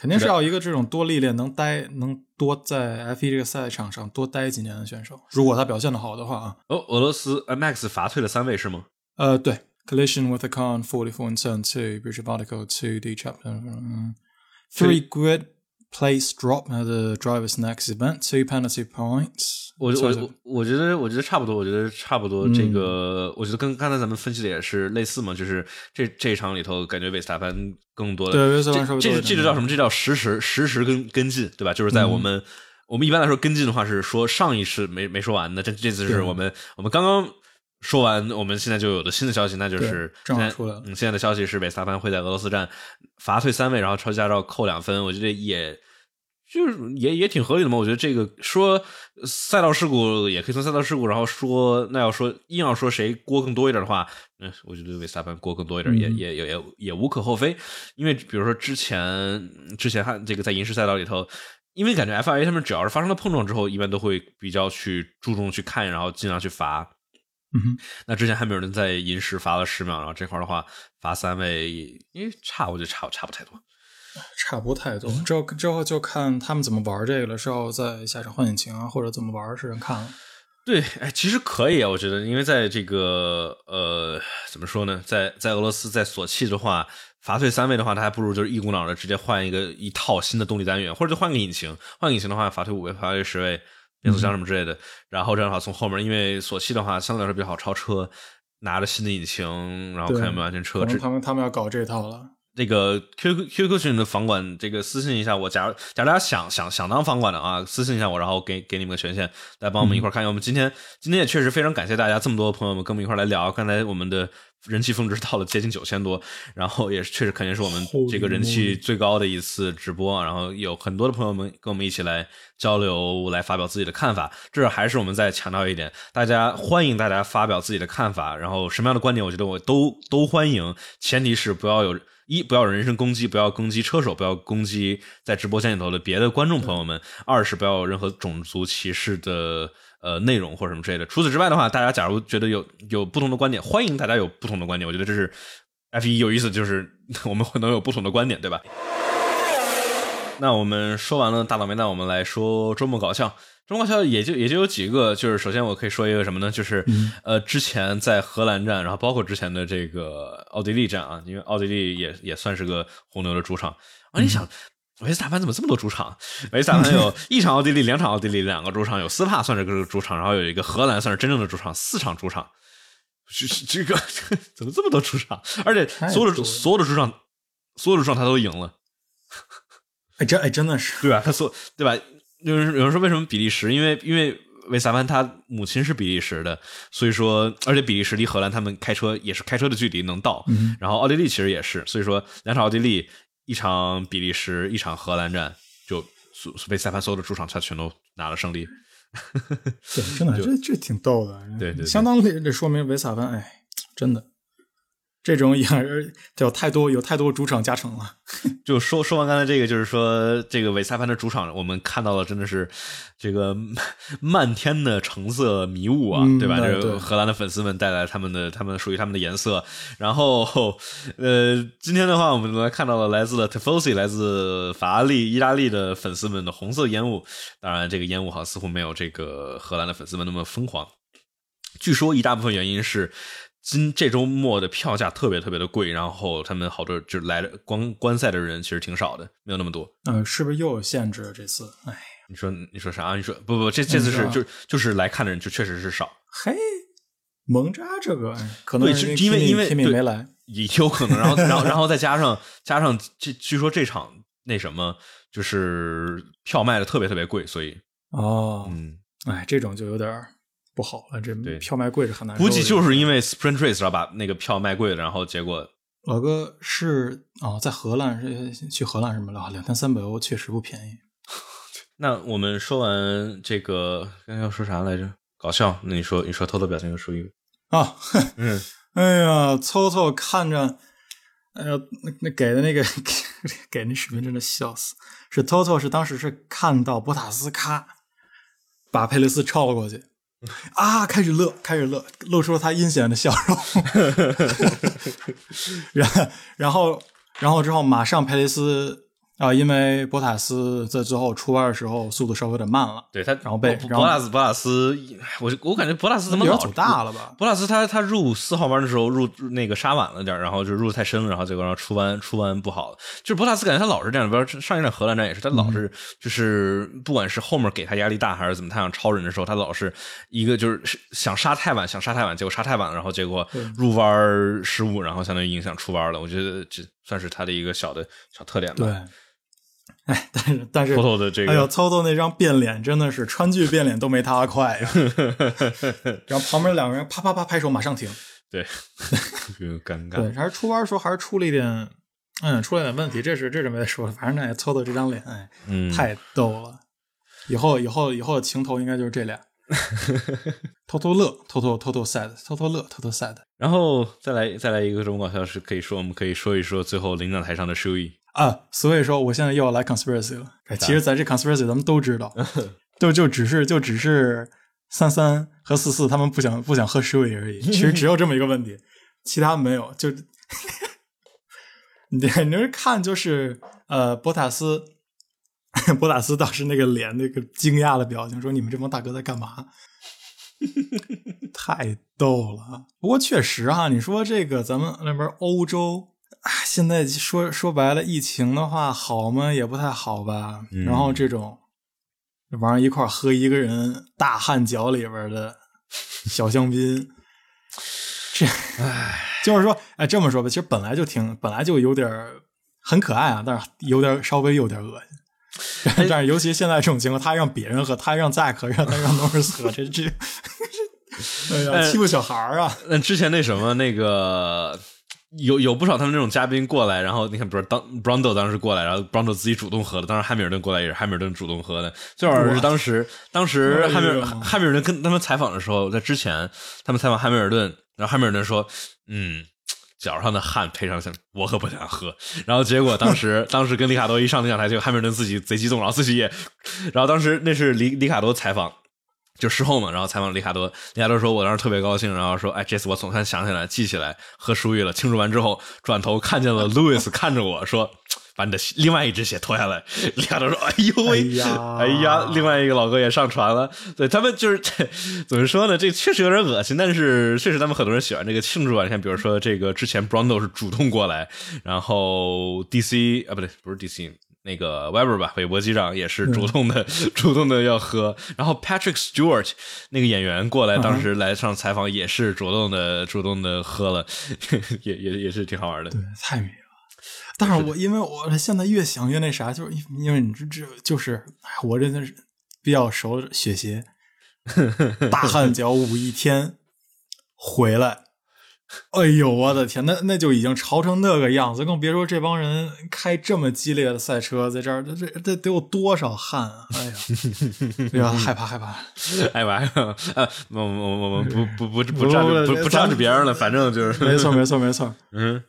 肯定是要一个这种多历练、能待、能多在 F 一这个赛场上多待几年的选手。如果他表现的好的话啊，哦，俄罗斯 Max 罚退了三位是吗？呃，对，collision with a car on forty four and turn two, bridge article two, D chapter, three grid place drop at the driver's next event, two penalty points. 我我我觉得我觉得差不多，我觉得差不多。这个我觉得跟刚才咱们分析的也是类似嘛，就是这这一场里头，感觉维斯塔潘更多的对，这这这就叫什么？这叫实时实时跟跟进，对吧？就是在我们我们一般来说跟进的话是说上一次没没说完的，这这次是我们我们刚刚说完，我们现在就有的新的消息，那就是正好出来了。嗯，现在的消息是维斯塔潘会在俄罗斯站罚退三位，然后超级驾照扣两分。我觉得也。就是也也挺合理的嘛，我觉得这个说赛道事故也可以算赛道事故，然后说那要说硬要说谁锅更多一点的话，嗯，我觉得维斯塔潘锅更多一点也也也也也无可厚非，因为比如说之前之前还这个在银石赛道里头，因为感觉 FIA 他们只要是发生了碰撞之后，一般都会比较去注重去看，然后尽量去罚。嗯，那之前还没有人在银石罚了十秒，然后这块的话罚三位，因为差我觉得差差不太多。差不太多，之后之后就看他们怎么玩这个了，之后在下场换引擎啊，或者怎么玩，是人看了。对，哎，其实可以啊，我觉得，因为在这个呃，怎么说呢，在在俄罗斯在索契的话，罚退三位的话，他还不如就是一股脑的直接换一个一套新的动力单元，或者就换个引擎，换引擎的话，罚退五位，罚退十位，变速箱什么之类的。然后这样的话，从后面，因为索契的话相对来说比较好超车，拿着新的引擎，然后看有没有安全车。他们他们要搞这套了。这个 QQ QQ 群的房管，这个私信一下我。假如假如大家想想想当房管的啊，私信一下我，然后给给你们个权限，来帮我们一块看一下。我们今天今天也确实非常感谢大家这么多朋友们跟我们一块来聊。刚才我们的人气峰值到了接近九千多，然后也是确实肯定是我们这个人气最高的一次直播。然后有很多的朋友们跟我们一起来交流，来发表自己的看法。这还是我们再强调一点，大家欢迎大家发表自己的看法。然后什么样的观点，我觉得我都都欢迎，前提是不要有。一不要人身攻击，不要攻击车手，不要攻击在直播间里头的别的观众朋友们；二是不要有任何种族歧视的呃内容或者什么之类的。除此之外的话，大家假如觉得有有不同的观点，欢迎大家有不同的观点。我觉得这是 F 一有意思，就是 我们会能有不同的观点，对吧？那我们说完了大倒霉蛋，我们来说周末搞笑。周末搞笑也就也就有几个，就是首先我可以说一个什么呢？就是呃，之前在荷兰站，然后包括之前的这个奥地利站啊，因为奥地利也也算是个红牛的主场啊。你想，维斯塔潘怎么这么多主场？维斯塔潘有 一场奥地利，两场奥地利，两个主场，有斯帕算是个主场，然后有一个荷兰算是真正的主场，四场主场。这这个 怎么这么多主场？而且所有的所有的主场，所有的主场他都赢了。哎，真哎真的是对吧？他所对吧？有人有人说为什么比利时？因为因为维萨潘他母亲是比利时的，所以说而且比利时离荷兰他们开车也是开车的距离能到。然后奥地利其实也是，所以说两场奥地利，一场比利时，一场荷兰战，就维萨潘所有的主场他全都拿了胜利。对，真的这这挺逗的。对对，相当这说明维萨潘哎，真的。这种也有太多有太多主场加成了。就说说完刚才这个，就是说这个韦萨潘的主场，我们看到了真的是这个漫天的橙色迷雾啊，对吧？这个荷兰的粉丝们带来他们的他们属于他们的颜色。然后呃，今天的话，我们来看到了来自 Tifosi 来自法拉利意大利的粉丝们的红色烟雾。当然，这个烟雾好似乎没有这个荷兰的粉丝们那么疯狂。据说一大部分原因是。今这周末的票价特别特别的贵，然后他们好多就来了观观赛的人其实挺少的，没有那么多。嗯，是不是又有限制？这次，哎，你说你说啥？你说不不，这这次是就就是来看的人就确实是少。嘿，蒙扎这个可能因为因为没来，也有可能。然后然后然后再加上加上这据说这场那什么就是票卖的特别特别贵，所以哦，嗯，哎，这种就有点。不好了，这票卖贵是很难。估计就是因为 Sprint Race 要把那个票卖贵了，然后结果老哥是哦，在荷兰是去荷兰什么了？两千三百欧确实不便宜。那我们说完这个，刚刚要说啥来着？搞笑？那你说，你说偷偷表情属于啊？嗯，哎呀，偷偷看着，哎呀，那那给的那个 给那视频真的笑死。是偷偷是当时是看到博塔斯咔把佩雷斯超了过去。啊！开始乐，开始乐，露出了他阴险的笑容。然然后，然后之后，马上佩雷斯。啊，因为博塔斯在最后出弯的时候速度稍微有点慢了，对他，然后被博塔斯博塔斯，我我感觉博塔斯怎么老走大了吧？博塔斯他他入四号弯的时候入那个刹晚了点，然后就入太深了，然后结果然后出弯出弯不好。就是博塔斯感觉他老是这样，比如上一站荷兰站也是，他老是就是不管是后面给他压力大还是怎么，他想超人的时候，他老是一个就是想刹太晚，想刹太晚，结果刹太晚，然后结果入弯失误，然后相当于影响出弯了。我觉得这算是他的一个小的小特点吧。对。哎，但是但是，偷偷的这个，哎呦，偷偷那张变脸真的是川剧变脸都没他快呀。然后旁边两个人啪啪啪拍手，马上停。对，尴尬。对，还是出弯的时候还是出了一点，嗯，出了点问题。这是这是没得说了，反正那偷偷这张脸，哎，太逗了。以后以后以后的情头应该就是这俩，偷偷乐，偷偷偷偷 sad，偷偷乐，偷偷 sad。然后再来再来一个中国搞笑是可以说，我们可以说一说最后领奖台上的收益。啊，所以说我现在又要来 conspiracy 了。其实咱这 conspiracy 咱们都知道，就就只是就只是三三和四四他们不想不想喝十味而已。其实只有这么一个问题，其他没有。就 你你是看就是呃，博塔斯，博塔斯当时那个脸那个惊讶的表情，说你们这帮大哥在干嘛？太逗了。不过确实哈，你说这个咱们那边欧洲。啊，现在说说白了，疫情的话好吗？也不太好吧。然后这种玩上一块喝一个人大汗脚里边的小香槟，这唉，就是说，哎，这么说吧，其实本来就挺，本来就有点很可爱啊，但是有点稍微有点恶心。但是尤其现在这种情况，他让别人喝，他让 Zack 让他让 Norris 喝，这这，哎呀，欺负小孩啊！那之前那什么那个。有有不少他们那种嘉宾过来，然后你看，比如当 Brando 当时过来，然后 Brando 自己主动喝的，当时汉密尔顿过来也是汉密尔顿主动喝的。最好是当时当时汉密尔汉密尔顿跟他们采访的时候，在之前他们采访汉密尔顿，然后汉密尔顿说：“嗯，脚上的汗配上我可不想喝。然后结果当时 当时跟里卡多一上领奖台，就汉密尔顿自己贼激动，然后自己也，然后当时那是里里卡多采访。就事后嘛，然后采访里卡多，里卡多说：“我当时特别高兴，然后说，哎，这次我总算想起来，记起来喝舒玉了。庆祝完之后，转头看见了路易斯看着我说，把你的另外一只鞋脱下来。”里卡多说：“哎呦喂，哎呀，另外一个老哥也上船了。对他们就是 怎么说呢？这确实有点恶心，但是确实他们很多人喜欢这个庆祝啊。你看，比如说这个之前 Brondo 是主动过来，然后 DC 啊，不对，不是 DC。”那个 Weber 吧，韦伯机长也是主动的，主动的要喝。然后 Patrick Stewart 那个演员过来，当时来上采访也是主动的，主动的喝了，也也也是挺好玩的。对，太美了。但是我因为我现在越想越那啥，就是因为你这这就是我真的是比较熟雪鞋，大汗脚舞一天回来。哎呦，我的天，那那就已经潮成那个样子，更别说这帮人开这么激烈的赛车，在这儿，这这得有多少汗啊！哎呀，害怕害怕，害怕！啊，我我我我不不不不不不站着别人了，反正就是没错没错没错。嗯，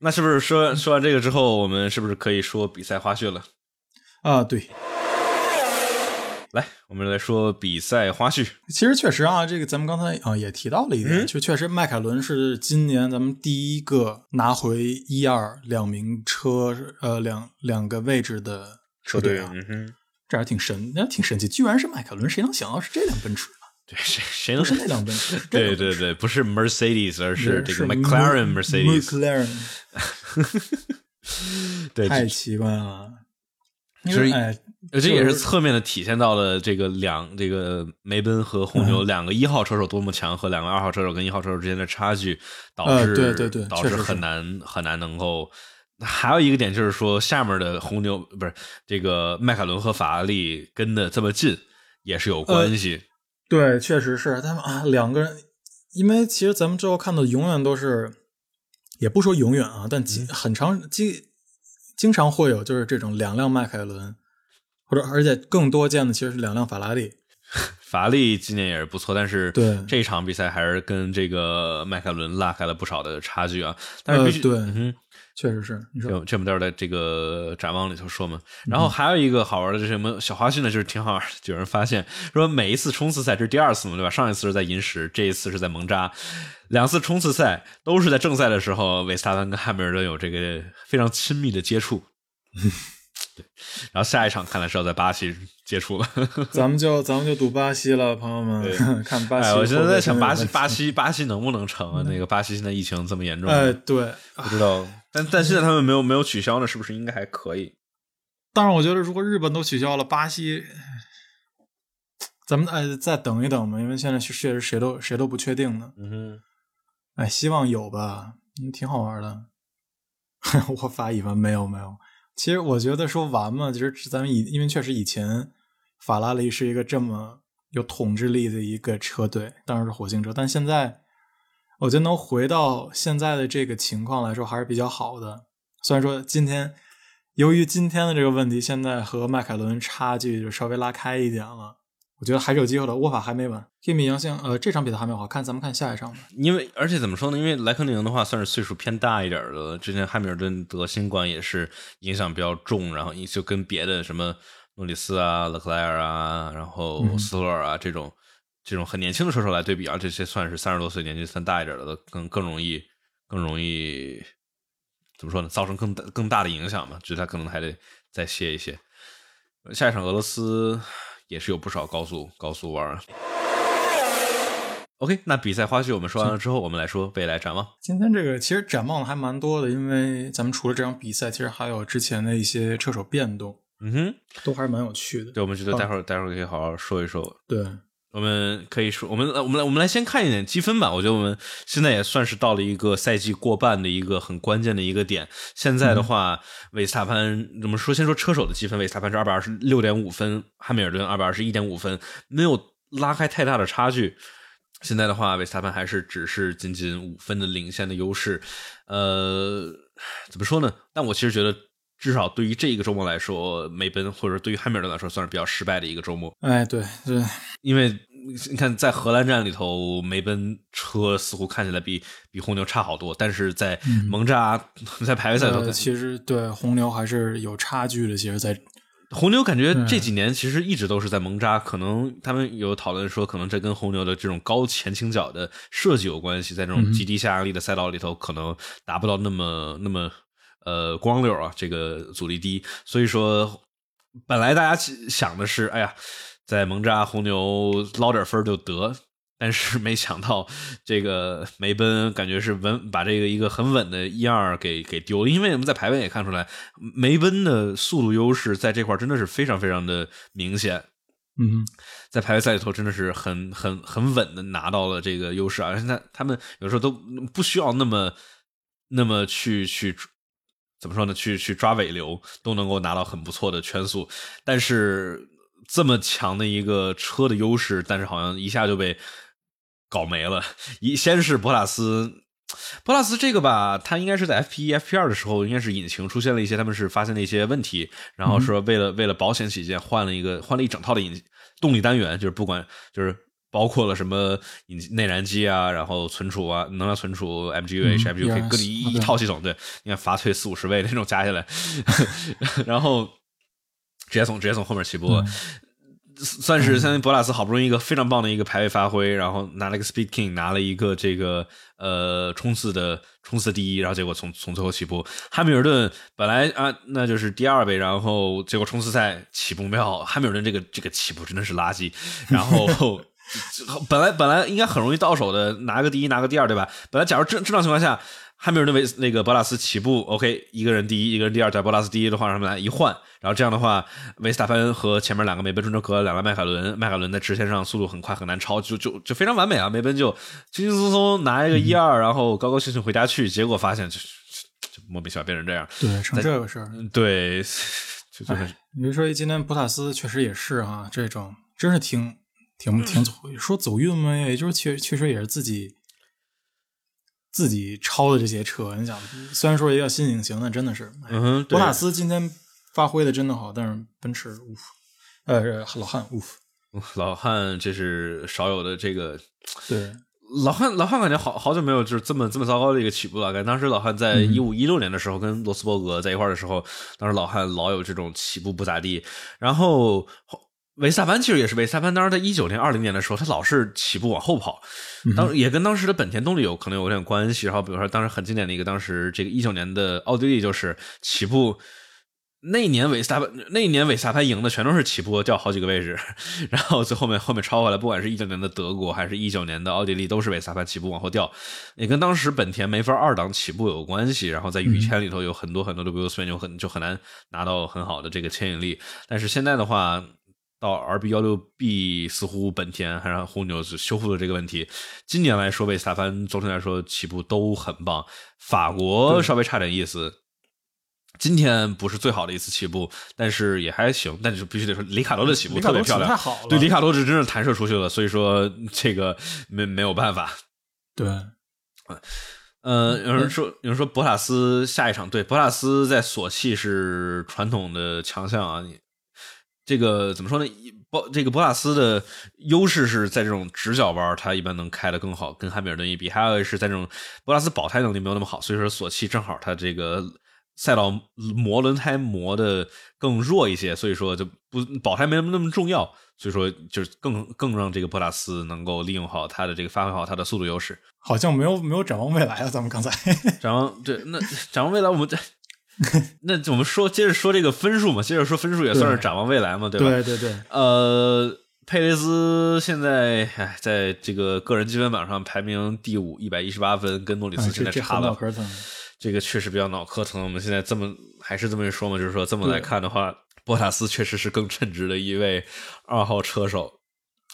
那是不是说说完这个之后，我们是不是可以说比赛花絮了？啊，对。来，我们来说比赛花絮。其实确实啊，这个咱们刚才啊也提到了一点，就确实迈凯伦是今年咱们第一个拿回一二两名车呃两两个位置的车队啊，这还挺神，那挺神奇，居然是迈凯伦，谁能想到是这辆奔驰呢？对，谁谁能是那辆奔驰？对对对，不是 Mercedes，而是这个 McLaren Mercedes。McLaren，对，太奇怪了。因为，哎，这也是侧面的体现到了这个两这个梅奔和红牛两个一号车手多么强，和两个二号车手跟一号车手之间的差距，导致对对对，导致很难很难能够。还有一个点就是说，下面的红牛不是这个迈凯伦和法拉利跟的这么近，也是有关系。对，确实是他们啊，两个人，因为其实咱们之后看到永远都是，也不说永远啊，但很长经。经常会有就是这种两辆迈凯伦，或者而且更多见的其实是两辆法拉利。法拉利今年也是不错，但是对这场比赛还是跟这个迈凯伦拉开了不少的差距啊。但是必须对，嗯，确实是。这这么待会儿在这个展望里头说嘛。然后还有一个好玩的是什么小花絮呢？就是挺好玩的，有人发现说每一次冲刺赛这是第二次嘛，对吧？上一次是在银石，这一次是在蒙扎。两次冲刺赛都是在正赛的时候，维斯塔潘跟汉密尔顿有这个非常亲密的接触。对，然后下一场看来是要在巴西接触了。咱们就咱们就赌巴西了，朋友们，看巴西。我现在在想巴西，巴西，巴西能不能成啊？那个巴西现在疫情这么严重，哎，对，不知道。但但现在他们没有没有取消呢，是不是应该还可以？但是我觉得，如果日本都取消了，巴西，咱们哎再等一等吧，因为现在确实谁都谁都不确定呢。嗯哼。哎，希望有吧，嗯，挺好玩的。我发一问，没有没有。其实我觉得说完嘛，就是咱们以因为确实以前法拉利是一个这么有统治力的一个车队，当然是火星车。但现在我觉得能回到现在的这个情况来说，还是比较好的。虽然说今天由于今天的这个问题，现在和迈凯伦差距就稍微拉开一点了。我觉得还是有机会的，握法还没完。这场比赛还没有好看，咱们看下一场吧。因为而且怎么说呢？因为莱克宁的话算是岁数偏大一点的，之前汉密尔顿得新冠也是影响比较重，然后就跟别的什么诺里斯啊、勒克莱尔啊、然后斯洛尔啊这种这种很年轻的车手来对比啊，这些算是三十多岁年纪算大一点的，更更容易更容易怎么说呢？造成更大更大的影响嘛？就是他可能还得再歇一歇。下一场俄罗斯。也是有不少高速高速弯。OK，那比赛花絮我们说完了之后，我们来说未来展望。今天这个其实展望的还蛮多的，因为咱们除了这场比赛，其实还有之前的一些车手变动，嗯哼，都还是蛮有趣的。对，我们觉得待会儿待会儿可以好好说一说。对。我们可以说，我们来，我们来，我们来先看一点积分吧。我觉得我们现在也算是到了一个赛季过半的一个很关键的一个点。现在的话，维斯塔潘怎么说？先说车手的积分，维斯塔潘是二百二十六点五分，汉密尔顿二百二十一点五分，没有拉开太大的差距。现在的话，维斯塔潘还是只是仅仅五分的领先的优势。呃，怎么说呢？但我其实觉得。至少对于这一个周末来说，梅奔或者对于汉密尔顿来说，算是比较失败的一个周末。哎，对对，因为你看在荷兰站里头，梅奔车似乎看起来比比红牛差好多，但是在蒙扎在排位赛里头，其实对红牛还是有差距的。其实，在红牛感觉这几年其实一直都是在蒙扎，可能他们有讨论说，可能这跟红牛的这种高前倾角的设计有关系，在这种极低下压力的赛道里头，可能达不到那么那么呃光溜啊，这个阻力低，所以说本来大家想的是，哎呀。在蒙扎红牛捞点分就得，但是没想到这个梅奔感觉是稳把这个一个很稳的一二给给丢了，因为我们在排位也看出来，梅奔的速度优势在这块真的是非常非常的明显。嗯，在排位赛里头真的是很很很稳的拿到了这个优势啊，而且他他们有时候都不需要那么那么去去怎么说呢？去去抓尾流都能够拿到很不错的圈速，但是。这么强的一个车的优势，但是好像一下就被搞没了。一先是博拉斯，博拉斯这个吧，他应该是在 F 一、F 二的时候，应该是引擎出现了一些，他们是发现了一些问题，然后说为了为了保险起见，换了一个换了一整套的引动力单元，就是不管就是包括了什么引内燃机啊，然后存储啊，能量存储 MGU、H、MGU，各一一套系统，对，你看罚退四五十位那种加起来，然后。直接从直接从后面起步，算是相当于博拉斯好不容易一个非常棒的一个排位发挥，然后拿了一个 Speed King，拿了一个这个呃冲刺的冲刺第一，然后结果从从最后起步，汉密尔顿本来啊那就是第二位，然后结果冲刺赛起步没好，汉密尔顿这个这个起步真的是垃圾，然后本来本来应该很容易到手的，拿个第一拿个第二对吧？本来假如正正常情况下。汉密尔顿维那个博拉斯起步，OK，一个人第一，一个人第二，在博拉斯第一的话，让他们来一换，然后这样的话，维斯塔潘和前面两个梅奔、中车和两个迈凯伦，迈凯伦在直线上速度很快，很难超，就就就非常完美啊！梅奔就轻轻松松拿一个一二，然后高高兴兴回家去，结果发现就就莫名其妙变成这样，对，成这个事儿，对，就真的是。你别说今天博塔斯确实也是啊，这种真是挺挺挺走，说走运嘛，也就是确确实也是自己。自己抄的这些车，你想，虽然说一个新引擎，但真的是，嗯，博塔斯今天发挥的真的好，但是奔驰，呜，呃，老汉，呜，老汉这是少有的这个，对，老汉，老汉感觉好好久没有就是这么这么糟糕的一个起步了。感觉当时老汉在一五一六年的时候跟罗斯伯格在一块的时候，当时老汉老有这种起步不咋地，然后。维斯塔潘其实也是维斯塔潘，当时在一九年、二零年的时候，他老是起步往后跑，当也跟当时的本田动力有可能有点关系。然后比如说当时很经典的一个，当时这个一九年的奥地利就是起步那一年维斯塔潘那一年维斯塔潘赢的全都是起步掉好几个位置，然后最后面后面超回来，不管是一九年的德国还是一九年的奥地利，都是维斯塔潘起步往后掉，也跟当时本田没法二档起步有关系。然后在雨天里头有很多很多的 w 所以就很就很难拿到很好的这个牵引力。但是现在的话。到 RB 幺六 B 似乎本田还让红牛是修复了这个问题。今年来说，维斯塔潘总体来说起步都很棒。法国稍微差点意思，今天不是最好的一次起步，但是也还行。但是必须得说，里卡多的起步特别漂亮，太好了。对，里卡多是真是弹射出去了，所以说这个没没有办法。对，呃，有人说有人说博塔斯下一场对博塔斯在索契是传统的强项啊。这个怎么说呢？博这个博拉斯的优势是在这种直角弯，他一般能开的更好，跟汉密尔顿一比。还有是在这种博拉斯保胎能力没有那么好，所以说索契正好他这个赛道磨轮胎磨的更弱一些，所以说就不保胎没那么那么重要。所以说就是更更让这个博拉斯能够利用好他的这个发挥好他的速度优势。好像没有没有展望未来啊，咱们刚才 展望对那展望未来我们在。那我们说，接着说这个分数嘛，接着说分数也算是展望未来嘛，对吧？对对对。呃，佩雷斯现在哎，在这个个人积分榜上排名第五，一百一十八分，跟诺里斯现在差了。这个确实比较脑壳疼。我们现在这么还是这么一说嘛，就是说这么来看的话，博塔斯确实是更称职的一位二号车手。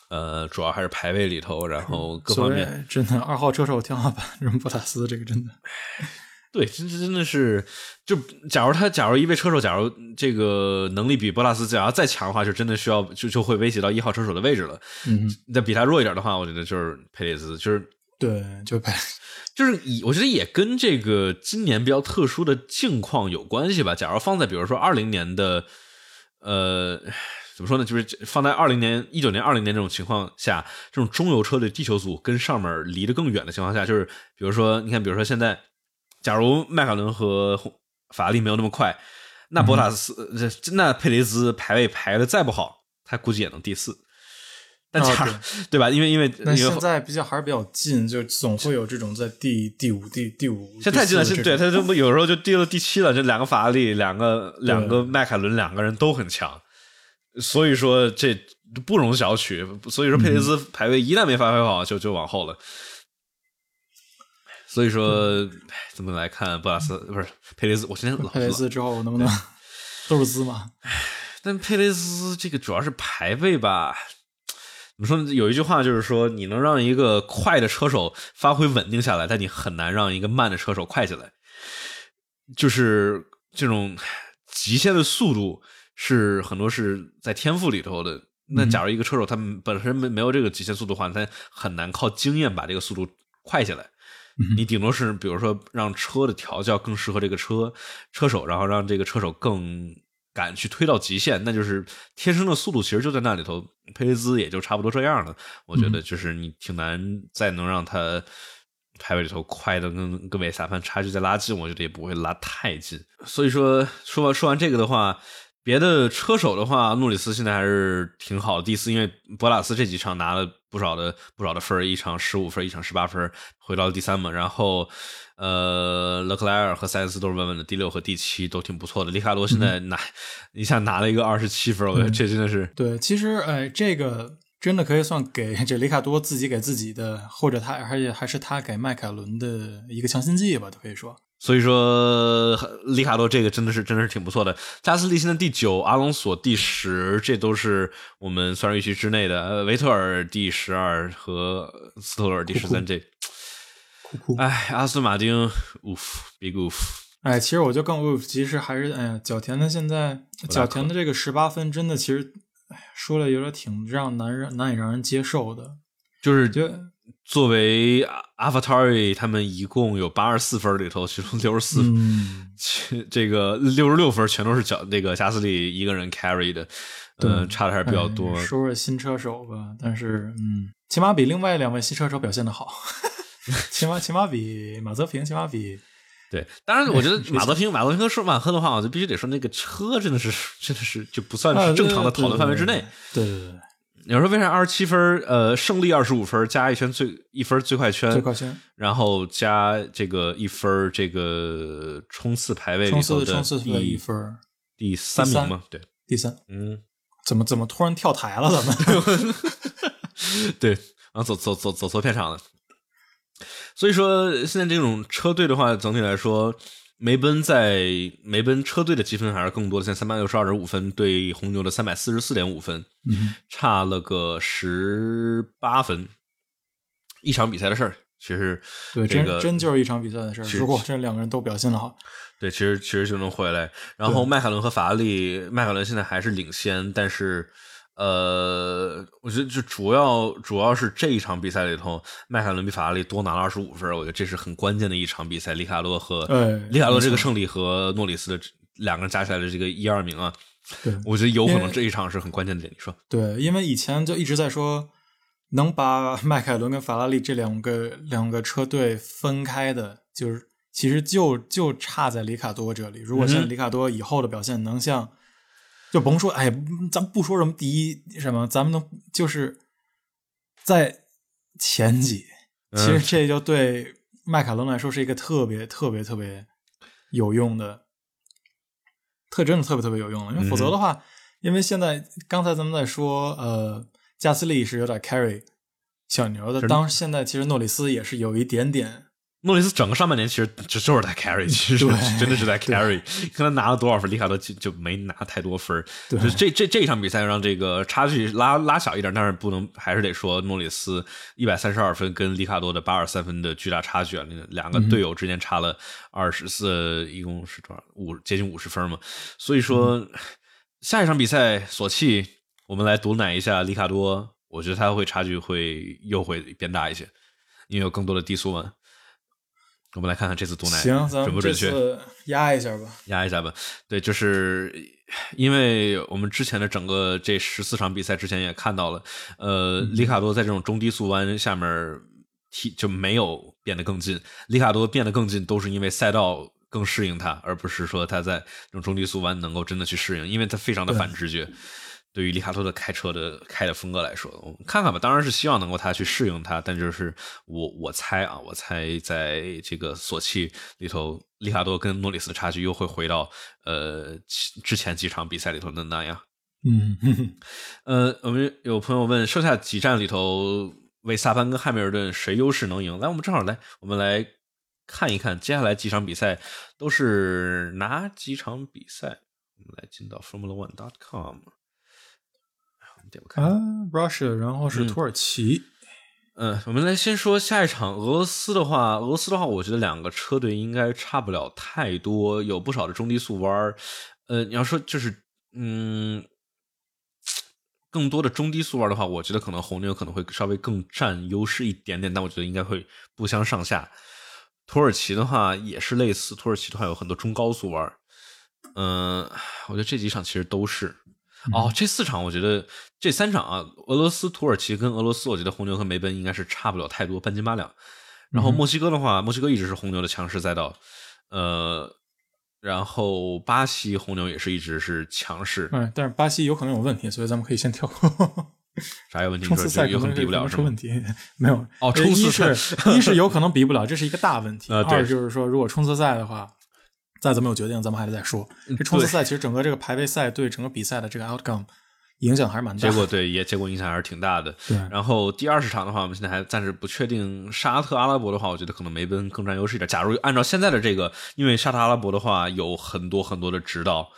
呃，主要还是排位里头，然后各方面真的二号车手天花板，博塔斯这个真的。对，真真的是，就假如他，假如一位车手，假如这个能力比博拉斯假如再强的话，就真的需要就就会威胁到一号车手的位置了。嗯，那比他弱一点的话，我觉得就是佩雷兹，就是对，就佩，就是以我觉得也跟这个今年比较特殊的境况有关系吧。假如放在比如说二零年的，呃，怎么说呢？就是放在二零年、一九年、二零年这种情况下，这种中游车的地球组跟上面离得更远的情况下，就是比如说，你看，比如说现在，假如迈凯伦和法拉利没有那么快，那博塔斯、这那佩雷兹排位排的再不好，他估计也能第四。但假如、对吧？因为因为那现在比较还是比较近，就总会有这种在第第五、第第五。现在太近了，对他这有时候就跌到第七了。这两个法拉利，两个两个迈凯伦，两个人都很强，所以说这不容小觑。所以说佩雷兹排位一旦没发挥好，就就往后了。所以说，哎怎么来看布拉斯不是佩雷斯？我今天老佩雷斯之后能不能都是兹嘛？但佩雷斯这个主要是排位吧。怎么说呢？有一句话就是说，你能让一个快的车手发挥稳定下来，但你很难让一个慢的车手快起来。就是这种极限的速度是很多是在天赋里头的。那假如一个车手他本身没没有这个极限速度的话，他很难靠经验把这个速度快起来。你顶多是比如说让车的调教更适合这个车车手，然后让这个车手更敢去推到极限，那就是天生的速度其实就在那里头。佩雷兹也就差不多这样了。我觉得就是你挺难再能让他排位里头快的跟跟韦萨潘差距再拉近，我觉得也不会拉太近。所以说说完说完这个的话。别的车手的话，诺里斯现在还是挺好的，第四，因为博拉斯这几场拿了不少的不少的分一场十五分，一场十八分，回到了第三嘛。然后，呃，勒克莱尔和塞恩斯都是稳稳的第六和第七，都挺不错的。里卡多现在拿、一下拿了一个二十七分，我觉得这真的是对，其实哎，这个真的可以算给这里卡多自己给自己的，或者他而且还是他给迈凯伦的一个强心剂吧，都可以说。所以说，里卡多这个真的是真的是挺不错的。加斯利现在第九，阿隆索第十，这都是我们算是预期之内的。呃，维特尔第十二和斯托尔第十三，这。哎，阿斯顿马丁，oof big oof。哎，其实我就更 oof，其实还是哎呀，角田的现在角田的这个十八分，真的其实哎说了有点挺让难让难以让人接受的，就是就作为阿法 t a r i 他们一共有八十四分里头，其中六十四，嗯，这个六十六分全都是角那个加斯利一个人 carry 的，呃，差的还是比较多。哎说说新车手吧，但是嗯，起码比另外两位新车手表现的好，起码起码比马泽平，起码比 对，当然，我觉得 马泽平、马泽平和舒马赫的话，我就必须得说，那个车真的是，真的是就不算是正常的讨论范围之内。对对对，你说为啥二十七分？呃，胜利二十五分，加一圈最一分最快圈，最快圈，然后加这个一分，这个冲刺排位里冲头的刺冲刺的一分，第三名嘛？对，第三。嗯，怎么怎么突然跳台了？咱们 对，然后走走走走错片场了。所以说，现在这种车队的话，整体来说，梅奔在梅奔车队的积分还是更多的，现在三百六十二点五分对红牛的三百四十四点五分，嗯差了个十八分。一场比赛的事儿，其实对，这个真真就是一场比赛的事儿。如果这两个人都表现的好，对，其实其实就能回来。然后迈凯伦和法拉利，迈凯伦现在还是领先，但是呃，我觉得就主要主要是这一场比赛里头，迈凯伦比法拉利多拿了二十五分，我觉得这是很关键的一场比赛。里卡多和哎里卡多这个胜利和诺里斯的两个人加起来的这个一二名啊，对我觉得有可能这一场是很关键的点。你说？对，因为以前就一直在说，能把 迈凯伦跟法拉利这两个两个车队分开的，就是其实就就差在里卡多这里。如果现在里卡多以后的表现能像，就甭说，哎，咱不说什么第一什么，咱们能就是在前几，其实嗯这就对迈凯伦来说是一个特别特别特别有用的，特真的特别特别有用的，因为否则的话，因为现在刚才咱们在说，呃，加斯利是有点 carry 小牛的当现在其实诺里斯也是有一点点，诺里斯整个上半年其实就就是在 carry，其实对 真的是在 carry。看他拿了多少分，里卡多就就没拿太多分。对就这这这一场比赛让这个差距拉拉小一点，但是不能还是得说诺里斯一百三十二分跟里卡多的八十三分的巨大差距啊，那两个队友之间差了二十四，一共是多少五接近五十分嘛。所以说、下一场比赛索契，我们来毒奶一下里卡多，我觉得他会差距会又会变大一些，因为有更多的低速嘛。我们来看看这次毒奶行，准不准确，压一下吧。压一下吧。对，就是因为我们之前的整个这十四场比赛之前也看到了，呃，里卡多在这种中低速弯下面踢就没有变得更近，里卡多变得更近都是因为赛道更适应他，而不是说他在这种中低速弯能够真的去适应，因为他非常的反直觉。对于里卡多的开车的开的风格来说，我们看看吧。当然是希望能够他去适应他，但就是我我猜啊，我猜在这个索契里头，里卡多跟诺里斯的差距又会回到呃之前几场比赛里头的那样。嗯，呃，我们有朋友问，剩下几站里头，维萨潘跟汉密尔顿谁优势能赢？来，我们正好来，我们来看一看接下来几场比赛都是哪几场比赛。我们来进到 Formula One dot com。啊，Russia，然后是土耳其。嗯，我们来先说下一场俄罗斯的话，俄罗斯的话，我觉得两个车队应该差不了太多，有不少的中低速弯呃，你要说就是，嗯，更多的中低速弯的话，我觉得可能红牛可能会稍微更占优势一点点，但我觉得应该会不相上下。土耳其的话也是类似，土耳其的话有很多中高速弯嗯，我觉得这几场其实都是。哦，这四场我觉得这三场啊，俄罗斯、土耳其跟俄罗斯，我觉得红牛和梅奔应该是差不了太多，半斤八两。然后墨西哥的话，墨西哥一直是红牛的强势赛道，呃，然后巴西红牛也是一直是强势。嗯，但是巴西有可能有问题，所以咱们可以先跳过。啥有问题？冲刺赛有可能比不了出问题？没有。哦，冲刺赛一是有可能比不了，这是一个大问题。二就是说，如果冲刺赛的话。再怎么有决定，咱们还得再说。这冲刺赛其实整个这个排位赛对整个比赛的这个 outcome 影响还是蛮大的。结果对也结果影响还是挺大的。对。然后第二十场的话，我们现在还暂时不确定沙特阿拉伯的话，我觉得可能梅奔更占优势一点。假如按照现在的这个，因为沙特阿拉伯的话有很多很多的指导。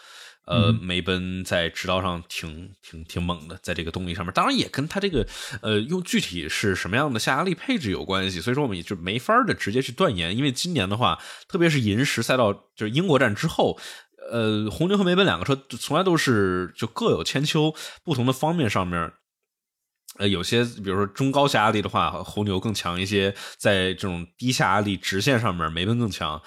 呃，梅奔在直道上挺挺挺猛的，在这个动力上面，当然也跟他这个呃用具体是什么样的下压力配置有关系，所以说我们也就没法的直接去断言，因为今年的话，特别是银石赛道就是英国站之后，呃，红牛和梅奔两个车从来都是就各有千秋，不同的方面上面，呃，有些比如说中高下压力的话，红牛更强一些，在这种低下压力直线上面，梅奔更强。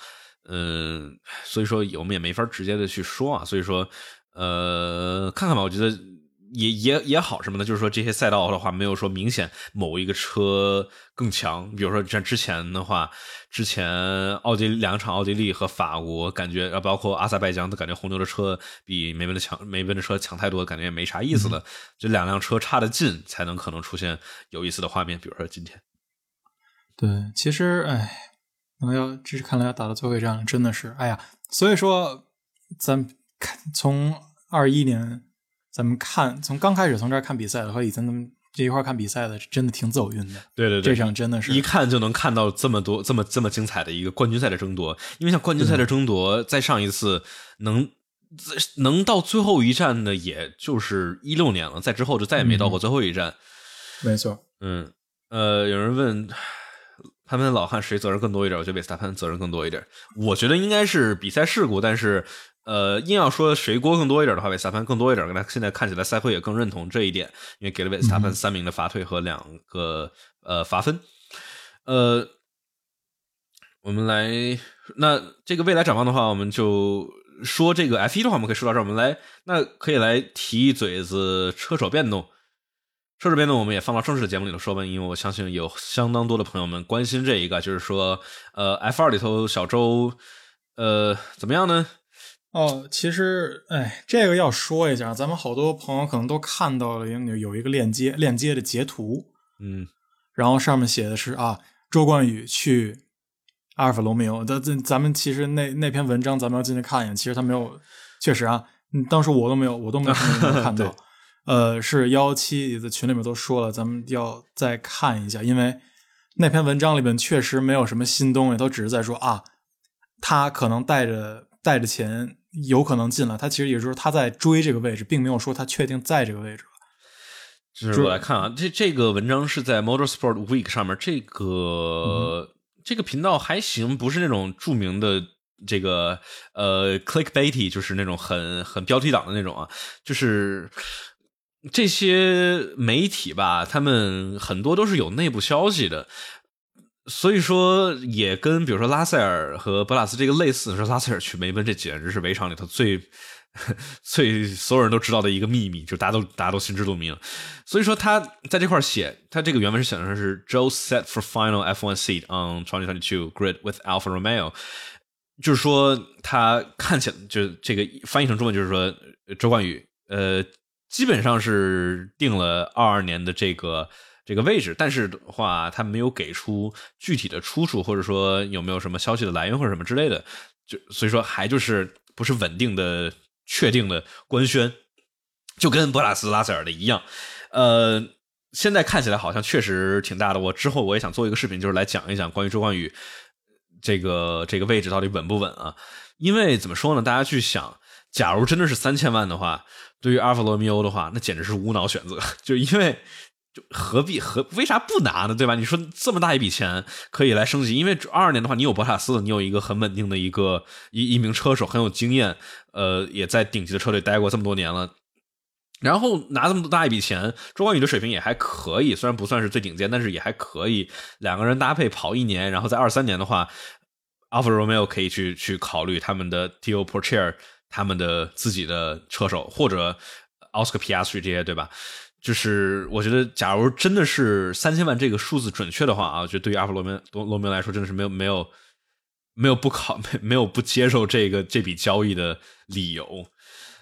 嗯，所以说我们也没法直接的去说啊，所以说，呃，看看吧，我觉得也也也好什么的，就是说这些赛道的话，没有说明显某一个车更强，比如说像之前的话，之前奥地利两场奥地利和法国，感觉啊，包括阿塞拜疆，都感觉红牛的车比梅奔的强，梅奔的车强太多，感觉也没啥意思了，这两辆车差的近，才能可能出现有意思的画面，比如说今天。对，其实，哎。能要，这是看来要打到最后一战了，真的是，哎呀，所以说，咱看从二一年，咱们看从刚开始从这儿看比赛的和以前咱们这一块看比赛的，真的挺走运的。对对对，这场真的是一看就能看到这么多这么这么精彩的一个冠军赛的争夺，因为像冠军赛的争夺，在上一次能能到最后一站的，也就是一六年了，在之后就再也没到过最后一战。没错，嗯，呃，有人问。他们老汉谁责任更多一点？我觉得维斯塔潘责任更多一点。我觉得应该是比赛事故，但是呃，硬要说谁锅更多一点的话，维斯塔潘更多一点。那现在看起来赛会也更认同这一点，因为给了维斯塔潘三名的罚退和两个呃罚分。呃，我们来那这个未来展望的话，我们就说这个 F 一的话，我们可以说到这儿。我们来那可以来提一嘴子车手变动。车手变动我们也放到正式的节目里头说吧，因为我相信有相当多的朋友们关心这一个，就是说，呃，F 二里头小周，呃，怎么样呢？哦，其实，哎，这个要说一下，咱们好多朋友可能都看到了有有一个链接，链接的截图，嗯，然后上面写的是啊，周冠宇去阿尔法罗密欧，咱咱咱们其实那那篇文章咱们要进去看一眼，其实他没有，确实啊，嗯，当时我都没有，我都没有 看到。呃，是幺七的群里面都说了，咱们要再看一下，因为那篇文章里面确实没有什么新东西，都只是在说啊，他可能带着带着钱，有可能进来。他其实也就是他在追这个位置，并没有说他确定在这个位置。就是我来看啊，这这个文章是在 Motorsport Week 上面，这个这个频道还行，不是那种著名的这个呃 clickbaity，就是那种很很标题党的那种啊，就是。这些媒体吧，他们很多都是有内部消息的，所以说也跟比如说拉塞尔和博拉斯这个类似，说拉塞尔去梅奔，这简直是围场里头最 最所有人都知道的一个秘密，就大家都大家都心知肚明。所以说他在这块写，他这个原文是写的是 Joe set for final F1 seat on 2022 grid with Alfa Romeo，就是说他看起来就这个翻译成中文就是说周冠宇呃基本上是定了二二年的这个这个位置，但是的话他没有给出具体的出处，或者说有没有什么消息的来源或者什么之类的，就所以说还就是不是稳定的。确定的官宣，就跟博拉斯拉塞尔的一样，呃，现在看起来好像确实挺大的。我之后我也想做一个视频，就是来讲一讲关于周冠宇这个这个位置到底稳不稳啊？因为怎么说呢？大家去想，假如真的是三千万的话，对于阿尔法罗密欧的话，那简直是无脑选择，就因为。就何必何为啥不拿呢？对吧？你说这么大一笔钱可以来升级，因为二二年的话，你有博塔斯，你有一个很稳定的一个一一名车手，很有经验，呃，也在顶级的车队待过这么多年了。然后拿这么大一笔钱，周冠宇的水平也还可以，虽然不算是最顶尖，但是也还可以。两个人搭配跑一年，然后在二三年的话，Alfa Romeo 可以去去考虑他们的 T O Porcher，他们的自己的车手，或者 Oscar Piastri 这些，对吧？就是我觉得，假如真的是三千万这个数字准确的话啊，我觉得对于阿弗罗明罗罗明来说，真的是没有没有没有不考没 没有不接受这个这笔交易的理由。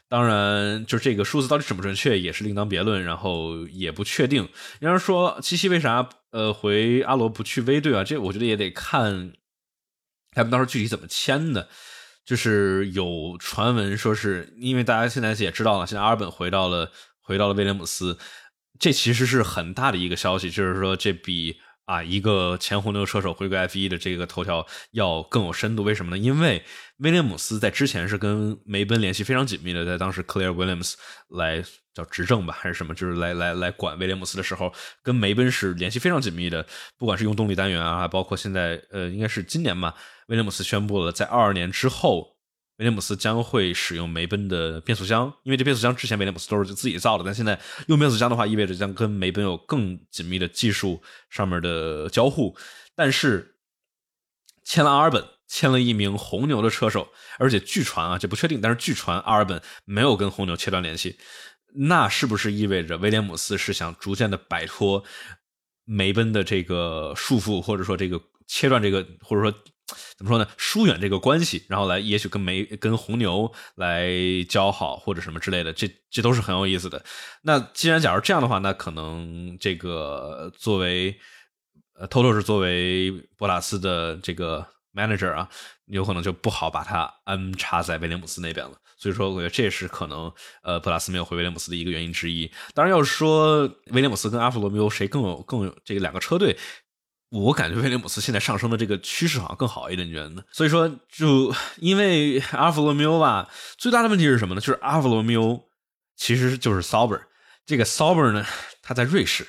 当然，就这个数字到底准不准确也是另当别论，然后也不确定。要是说七七为啥呃回阿罗不去 V 队啊？这我觉得也得看他们到时候具体怎么签的。就是有传闻说是因为大家现在也知道了，现在阿尔本回到了。回到了威廉姆斯，这其实是很大的一个消息，就是说这比啊一个前红牛车手回归 F 一的这个头条要更有深度。为什么呢？因为威廉姆斯在之前是跟梅奔联系非常紧密的，在当时 Claire Williams 来叫执政吧，还是什么，就是来来来管威廉姆斯的时候，跟梅奔是联系非常紧密的。不管是用动力单元啊，包括现在呃，应该是今年吧，威廉姆斯宣布了在二二年之后。威廉姆斯将会使用梅奔的变速箱，因为这变速箱之前威廉姆斯都是自己造的，但现在用变速箱的话，意味着将跟梅奔有更紧密的技术上面的交互。但是签了阿尔本，签了一名红牛的车手，而且据传啊，这不确定，但是据传阿尔本没有跟红牛切断联系，那是不是意味着威廉姆斯是想逐渐的摆脱梅奔的这个束缚，或者说这个切断这个，或者说？怎么说呢？疏远这个关系，然后来也许跟梅跟红牛来交好或者什么之类的，这这都是很有意思的。那既然假如这样的话，那可能这个作为呃，偷偷是作为博拉斯的这个 manager 啊，有可能就不好把他安插在威廉姆斯那边了。所以说，我觉得这是可能呃，博拉斯没有回威廉姆斯的一个原因之一。当然，要是说威廉姆斯跟阿弗罗密欧谁更有更有这个两个车队。我感觉威廉姆斯现在上升的这个趋势好像更好一点，你觉得呢？所以说，就因为阿尔法罗密欧吧，最大的问题是什么呢？就是阿尔法罗密欧其实就是 Sauber，这个 Sauber 呢，它在瑞士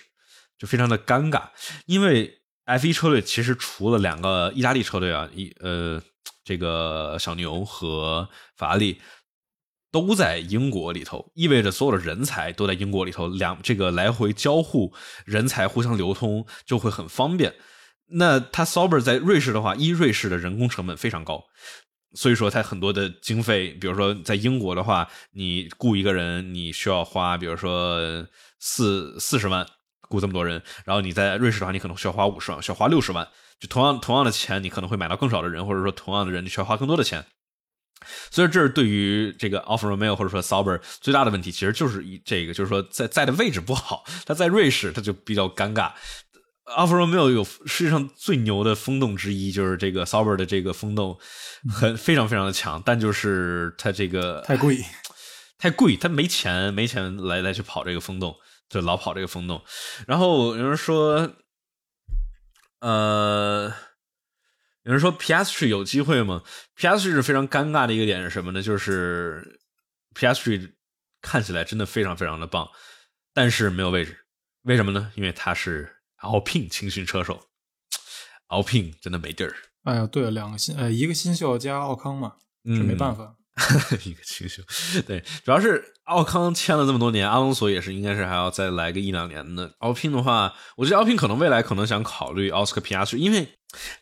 就非常的尴尬，因为 F1 车队其实除了两个意大利车队啊，一呃这个小牛和法拉利。都在英国里头，意味着所有的人才都在英国里头，两这个来回交互，人才互相流通就会很方便。那他 sober 在瑞士的话，一瑞士的人工成本非常高，所以说他很多的经费，比如说在英国的话，你雇一个人你需要花，比如说四四十万雇这么多人，然后你在瑞士的话，你可能需要花五十万，需要花六十万，就同样同样的钱，你可能会买到更少的人，或者说同样的人，你需要花更多的钱。所以这是对于这个 Alfa Romeo 或者说 Sauber 最大的问题，其实就是一这个，就是说在在的位置不好。他在瑞士，他就比较尴尬。Alfa Romeo 有世界上最牛的风洞之一，就是这个 Sauber 的这个风洞，很非常非常的强，但就是它这个太贵，太贵，他没钱，没钱来来去跑这个风洞，就老跑这个风洞。然后有人说，呃。有人说 Piastri 有机会吗？Piastri 是非常尴尬的一个点是什么呢？就是 Piastri 看起来真的非常非常的棒，但是没有位置。为什么呢？因为他是 Alpine 青训车手，Alpine 真的没地儿。哎呀，对了，两个新呃，一个新秀加奥康嘛，这没办法。一个新秀，对，主要是奥康签了这么多年，阿隆索也是，应该是还要再来个一两年的。奥聘的话，我觉得奥聘可能未来可能想考虑奥斯卡皮亚斯，因为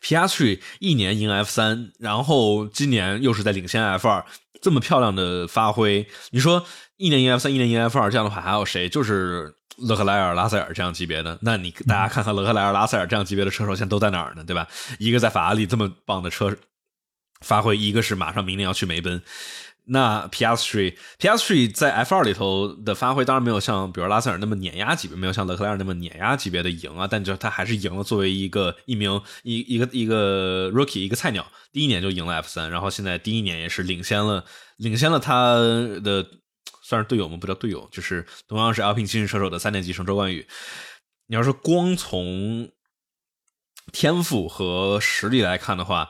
皮亚翠一年赢 F 三，然后今年又是在领先 F 二，这么漂亮的发挥，你说一年赢 F 三，一年赢 F 二，这样的话还有谁？就是勒克莱尔、拉塞尔这样级别的。那你大家看看勒克莱尔、拉塞尔这样级别的车手现在都在哪儿呢？对吧？一个在法拉利这么棒的车发挥，一个是马上明年要去梅奔。那 Piastri Piastri 在 F 二里头的发挥，当然没有像比如拉塞尔那么碾压级别，没有像勒克莱尔那么碾压级别的赢啊，但就他还是赢了。作为一个一名一一个一个 rookie 一个菜鸟，第一年就赢了 F 三，然后现在第一年也是领先了领先了他的算是队友吗？不叫队友，就是同样是 Alpine 新人车手的三年级生周冠宇。你要是光从天赋和实力来看的话，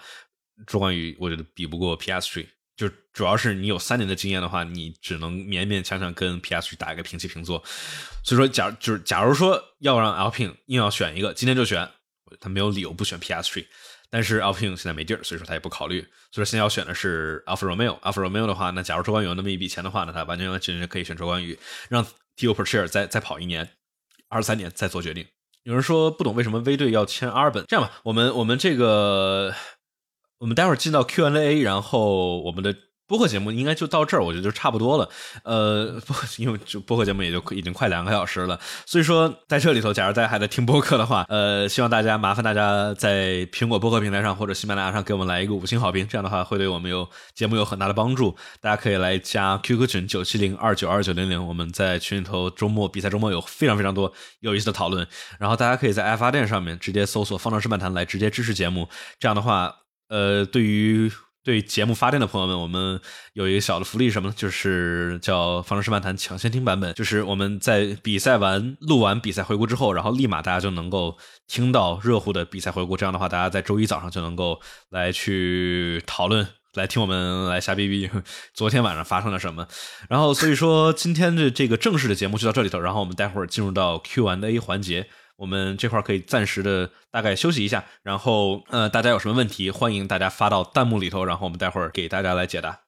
周冠宇我觉得比不过 Piastri。就主要是你有三年的经验的话，你只能勉勉强强跟 PS 去打一个平起平坐。所以说，假就是假如说要让 Alpine 硬要选一个，今天就选，他没有理由不选 PS。但是 Alpine 现在没地儿，所以说他也不考虑。所以说现在要选的是 Alfa Romeo。Alfa Romeo 的话，那假如周冠宇有那么一笔钱的话呢，他完全完全可以选周冠宇，让 Tio p e r c h e r 再再跑一年，二三年再做决定。有人说不懂为什么 V 队要签阿尔本，这样吧，我们我们这个。我们待会儿进到 Q&A，然后我们的播客节目应该就到这儿，我觉得就差不多了。呃，播因为就播客节目也就已经快两个小时了，所以说在这里头，假如大家还在听播客的话，呃，希望大家麻烦大家在苹果播客平台上或者喜马拉雅上给我们来一个五星好评，这样的话会对我们有节目有很大的帮助。大家可以来加 QQ 群九七零二九二九零零，我们在群里头周末比赛周末有非常非常多有意思的讨论。然后大家可以在爱发电上面直接搜索“方程式漫谈”来直接支持节目，这样的话。呃，对于对节目发电的朋友们，我们有一个小的福利，什么呢？就是叫《方程式漫谈》抢先听版本，就是我们在比赛完录完比赛回顾之后，然后立马大家就能够听到热乎的比赛回顾。这样的话，大家在周一早上就能够来去讨论，来听我们来瞎逼逼昨天晚上发生了什么。然后，所以说今天的这个正式的节目就到这里头，然后我们待会儿进入到 Q&A 环节。我们这块可以暂时的大概休息一下，然后呃，大家有什么问题，欢迎大家发到弹幕里头，然后我们待会儿给大家来解答。